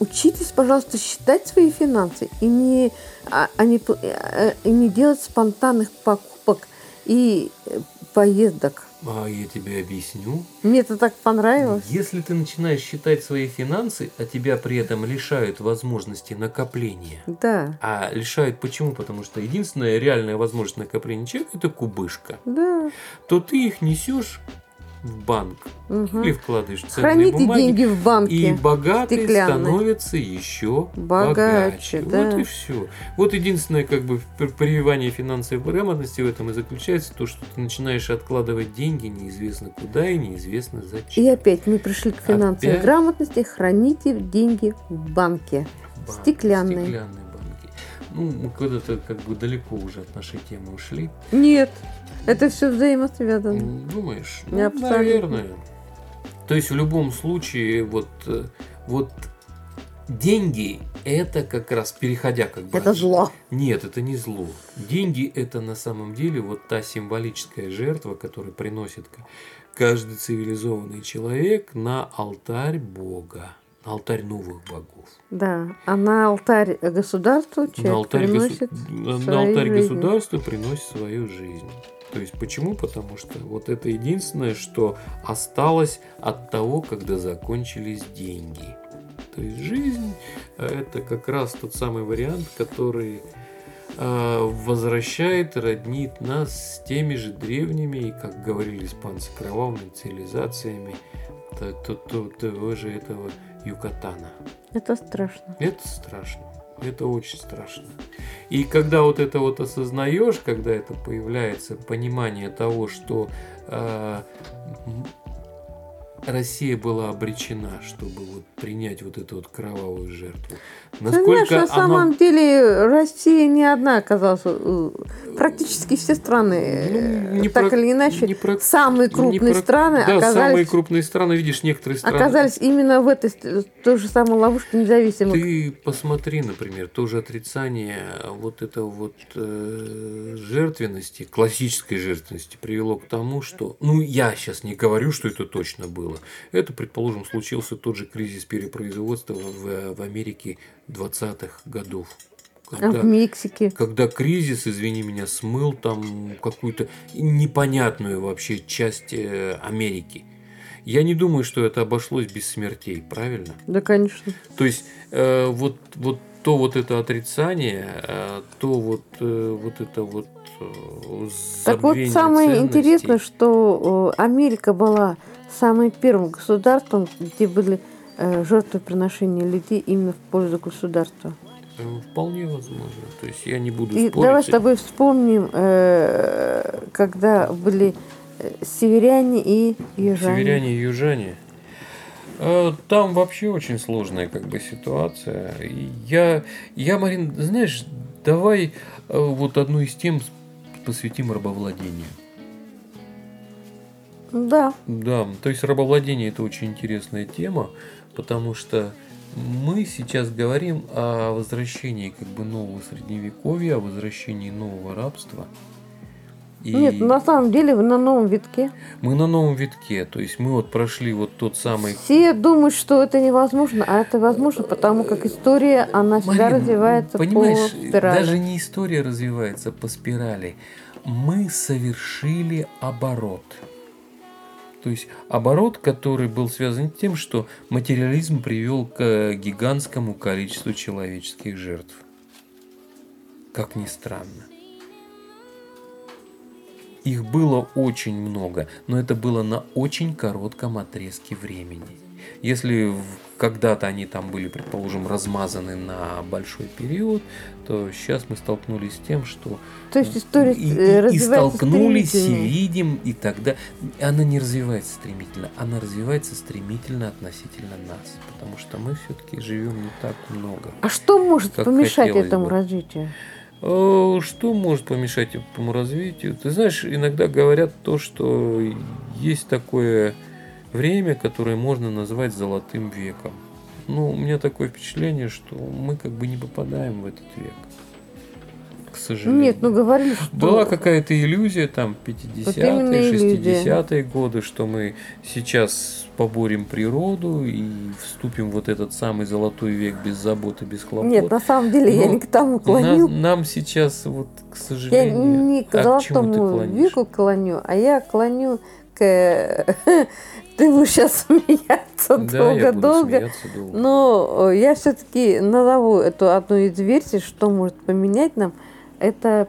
учитесь, пожалуйста, считать свои финансы и не, а, а не, п- э, и не делать спонтанных покупок и э, поездок. А я тебе объясню. Мне это так понравилось. Если ты начинаешь считать свои финансы, а тебя при этом лишают возможности накопления, Да, а лишают почему? Потому что единственная реальная возможность накопления человека это кубышка. да. То ты их несешь в банк мгм. или вкладываешь в ценные Храните бумаги, деньги в банке. и богатые стеклянные. становятся еще Богаче, богаче. да. Вот и все. Вот единственное как бы пр- прививание финансовой грамотности в этом и заключается то, что ты начинаешь откладывать деньги неизвестно куда и неизвестно зачем. И опять мы пришли к финансовой Опять? грамотности. Храните деньги в банке. Банк, стеклянные. Стеклянные банки. Ну, мы куда-то как бы далеко уже от нашей темы ушли. Нет, это все взаимосвязано. Думаешь? Ну, абсолютно. наверное. То есть в любом случае, вот, э, вот деньги это как раз переходя как бы. Это зло. Нет, это не зло. Деньги это на самом деле вот та символическая жертва, которую приносит каждый цивилизованный человек на алтарь Бога, на алтарь новых богов. Да, а на алтарь государства человек на алтарь, госу- приносит на- на свою алтарь жизнь. государства приносит свою жизнь. То есть почему? Потому что вот это единственное, что осталось от того, когда закончились деньги. То есть жизнь э, это как раз тот самый вариант, который э, возвращает, роднит нас с теми же древними, и, как говорили испанцы, кровавыми цивилизациями то- то- то- того же этого Юкатана. Это страшно. Это страшно. Это очень страшно. И когда вот это вот осознаешь, когда это появляется понимание того, что м, Россия была обречена, чтобы вот принять вот эту вот кровавую жертву? Ты знаешь, на самом деле Россия не одна оказалась. э, Практически все страны, э, Ну, не так про- или иначе, не про- самые не крупные про- страны Да, самые оказались, крупные страны, видишь, некоторые страны. оказались именно в этой той же самой ловушке независимых. Ты посмотри, например, тоже отрицание вот этого вот э, жертвенности, классической жертвенности привело к тому, что, ну, я сейчас не говорю, что это точно было. Это, предположим, случился тот же кризис перепроизводства в, в Америке 20-х годов. А Когда- в Мексике. когда кризис, извини меня, смыл там какую-то непонятную вообще часть э, Америки. Я не думаю, что это обошлось без смертей, правильно? Да, конечно. То есть э, вот, вот то вот это отрицание, э, то вот, э, вот это вот Так вот, самое ценностей. интересное, что э, Америка была самым первым государством, где были э, жертвоприношения людей именно в пользу государства. Э, Вполне возможно. То есть я не буду И спорить. давай с тобой вспомним, э, когда были э, северяне и южане. Северяне и южане. Э, Там вообще очень сложная как бы ситуация. Я, я, Марин, знаешь, давай э, вот одну из тем посвятим рабовладению. Да, Да, то есть рабовладение это очень интересная тема, потому что мы сейчас говорим о возвращении как бы нового средневековья, о возвращении нового рабства. И нет, на самом деле вы на новом витке. мы на новом витке, то есть мы вот прошли вот тот самый Все думают, что это невозможно, а это возможно, потому как история, она всегда Марин, развивается понимаешь, по спирали. даже не история развивается по спирали. Мы совершили оборот. То есть оборот, который был связан с тем, что материализм привел к гигантскому количеству человеческих жертв. Как ни странно. Их было очень много, но это было на очень коротком отрезке времени. Если когда-то они там были, предположим, размазаны на большой период, то сейчас мы столкнулись с тем, что То есть история и, э, и- столкнулись и видим, и тогда она не развивается стремительно, она развивается стремительно относительно нас, потому что мы все-таки живем не так много. А что может помешать этому бы. развитию? Э, Что может помешать этому развитию? Ты знаешь, иногда говорят то, что есть такое время, которое можно назвать золотым веком. Ну, у меня такое впечатление, что мы как бы не попадаем в этот век. К сожалению. Нет, ну говорили, что... Была какая-то иллюзия там Вот 50-е, именно иллюзия. 60-е годы, что мы сейчас поборем природу и вступим в вот этот самый золотой век без заботы, без хлопот. Нет, на самом деле я Ну, не к тому клоню. нам сейчас, вот, к Я сожалению... не к а к золотому веку клоню, а я клоню к... <laughs> Ты будешь сейчас смеяться я долго-долго. долго. Но я все-таки назову эту одну из версий, что может поменять нам, это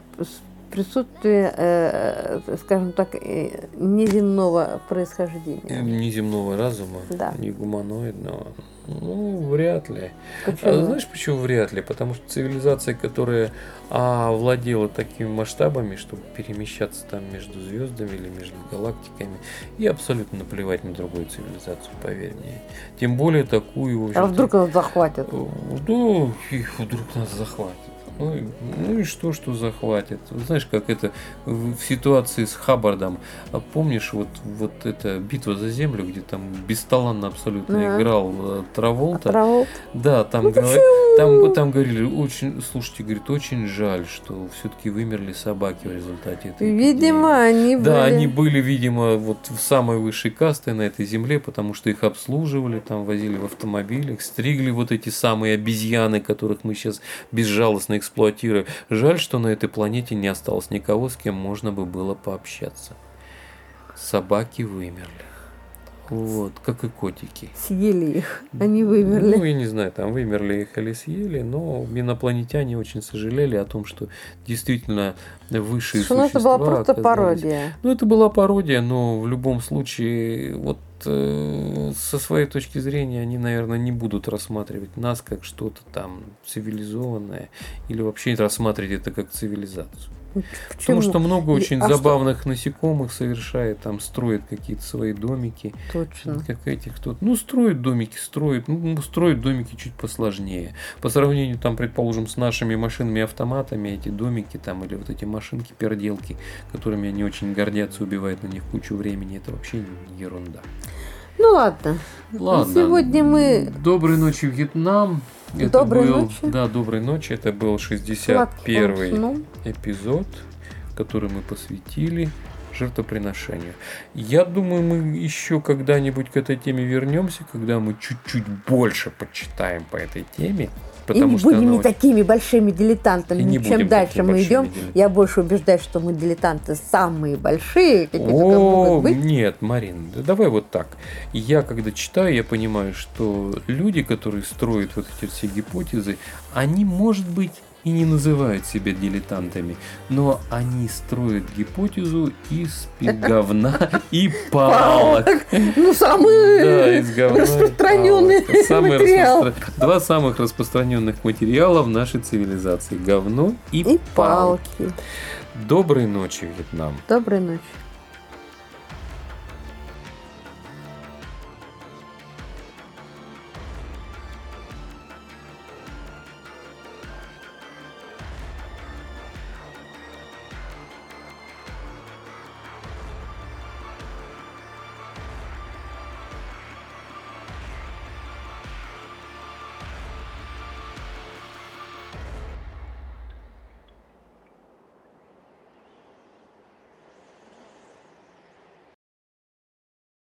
присутствие, э, э, скажем так, э, неземного происхождения. Неземного разума, Да. не гуманоидного. Ну, вряд ли. Почему? А знаешь, почему вряд ли? Потому что цивилизация, которая а, владела такими масштабами, чтобы перемещаться там между звездами или между галактиками, и абсолютно наплевать на другую цивилизацию, поверь мне. Тем более такую... А вдруг нас захватят? Ну, их вдруг нас захватит. Ну, и- ну и что, что захватит? Знаешь, как это в, ситуации с Хаббардом. А помнишь, вот, вот эта битва за землю, где там бесталанно абсолютно Да. играл э, Траволта? Травол? Да, там, говор- там, там говорили, очень, слушайте, говорит, очень жаль, что все-таки вымерли собаки в результате этой Видимо, они были... да, они были, видимо, вот в самой высшей касты на этой земле, потому что их обслуживали, там возили в автомобилях, стригли вот эти самые обезьяны, которых мы сейчас безжалостно эксплуатируем. Жаль, что на этой планете не осталось никого, с кем можно бы было пообщаться. Собаки вымерли. Вот, как и котики. Съели их, они вымерли. Ну, я не знаю, там вымерли их или съели, но инопланетяне очень сожалели о том, что действительно высшие Слушай, ну это была существа просто оказались- пародия. ну, это была пародия, но в любом случае, вот со своей точки зрения, они, наверное, не будут рассматривать нас как что-то там цивилизованное или вообще рассматривать это как цивилизацию. Потому что много очень а что- забавных насекомых совершает, там строит какие-то свои домики. Точно. Как этих кто Ну, строит домики, строит. Ну, строит домики чуть посложнее. По сравнению, там, предположим, с нашими машинами автоматами, эти домики там или вот эти машинки перделки, которыми они очень гордятся, убивают на них кучу времени, это вообще ерунда. Ну ладно. Ладно. Сегодня мы Доброй ночи, Вьетнам. Это Доброй был, ночи. Да, доброй ночи. Это был сладким 61 сном. эпизод, который мы посвятили жертвоприношению. Я думаю, мы еще когда-нибудь к этой теме вернемся, когда мы чуть-чуть больше почитаем по этой теме. И Потому не что будем она не очень- такими большими дилетантами. И не Чем дальше мы идем, дилетантами. я больше убеждаюсь, что мы дилетанты самые большие, О, могут быть. нет, Марин, да давай вот так. Я когда читаю, я понимаю, что люди, которые строят вот эти все гипотезы, они, может быть, и не называют себя дилетантами, но они строят гипотезу из <laughs> говна и палок. Ну, самые Да, из говна и распространенные материалы. распро- Два самых распространенных материала в нашей цивилизации. Говно и, И палки. палки. Доброй ночи, Вьетнам. Доброй ночи.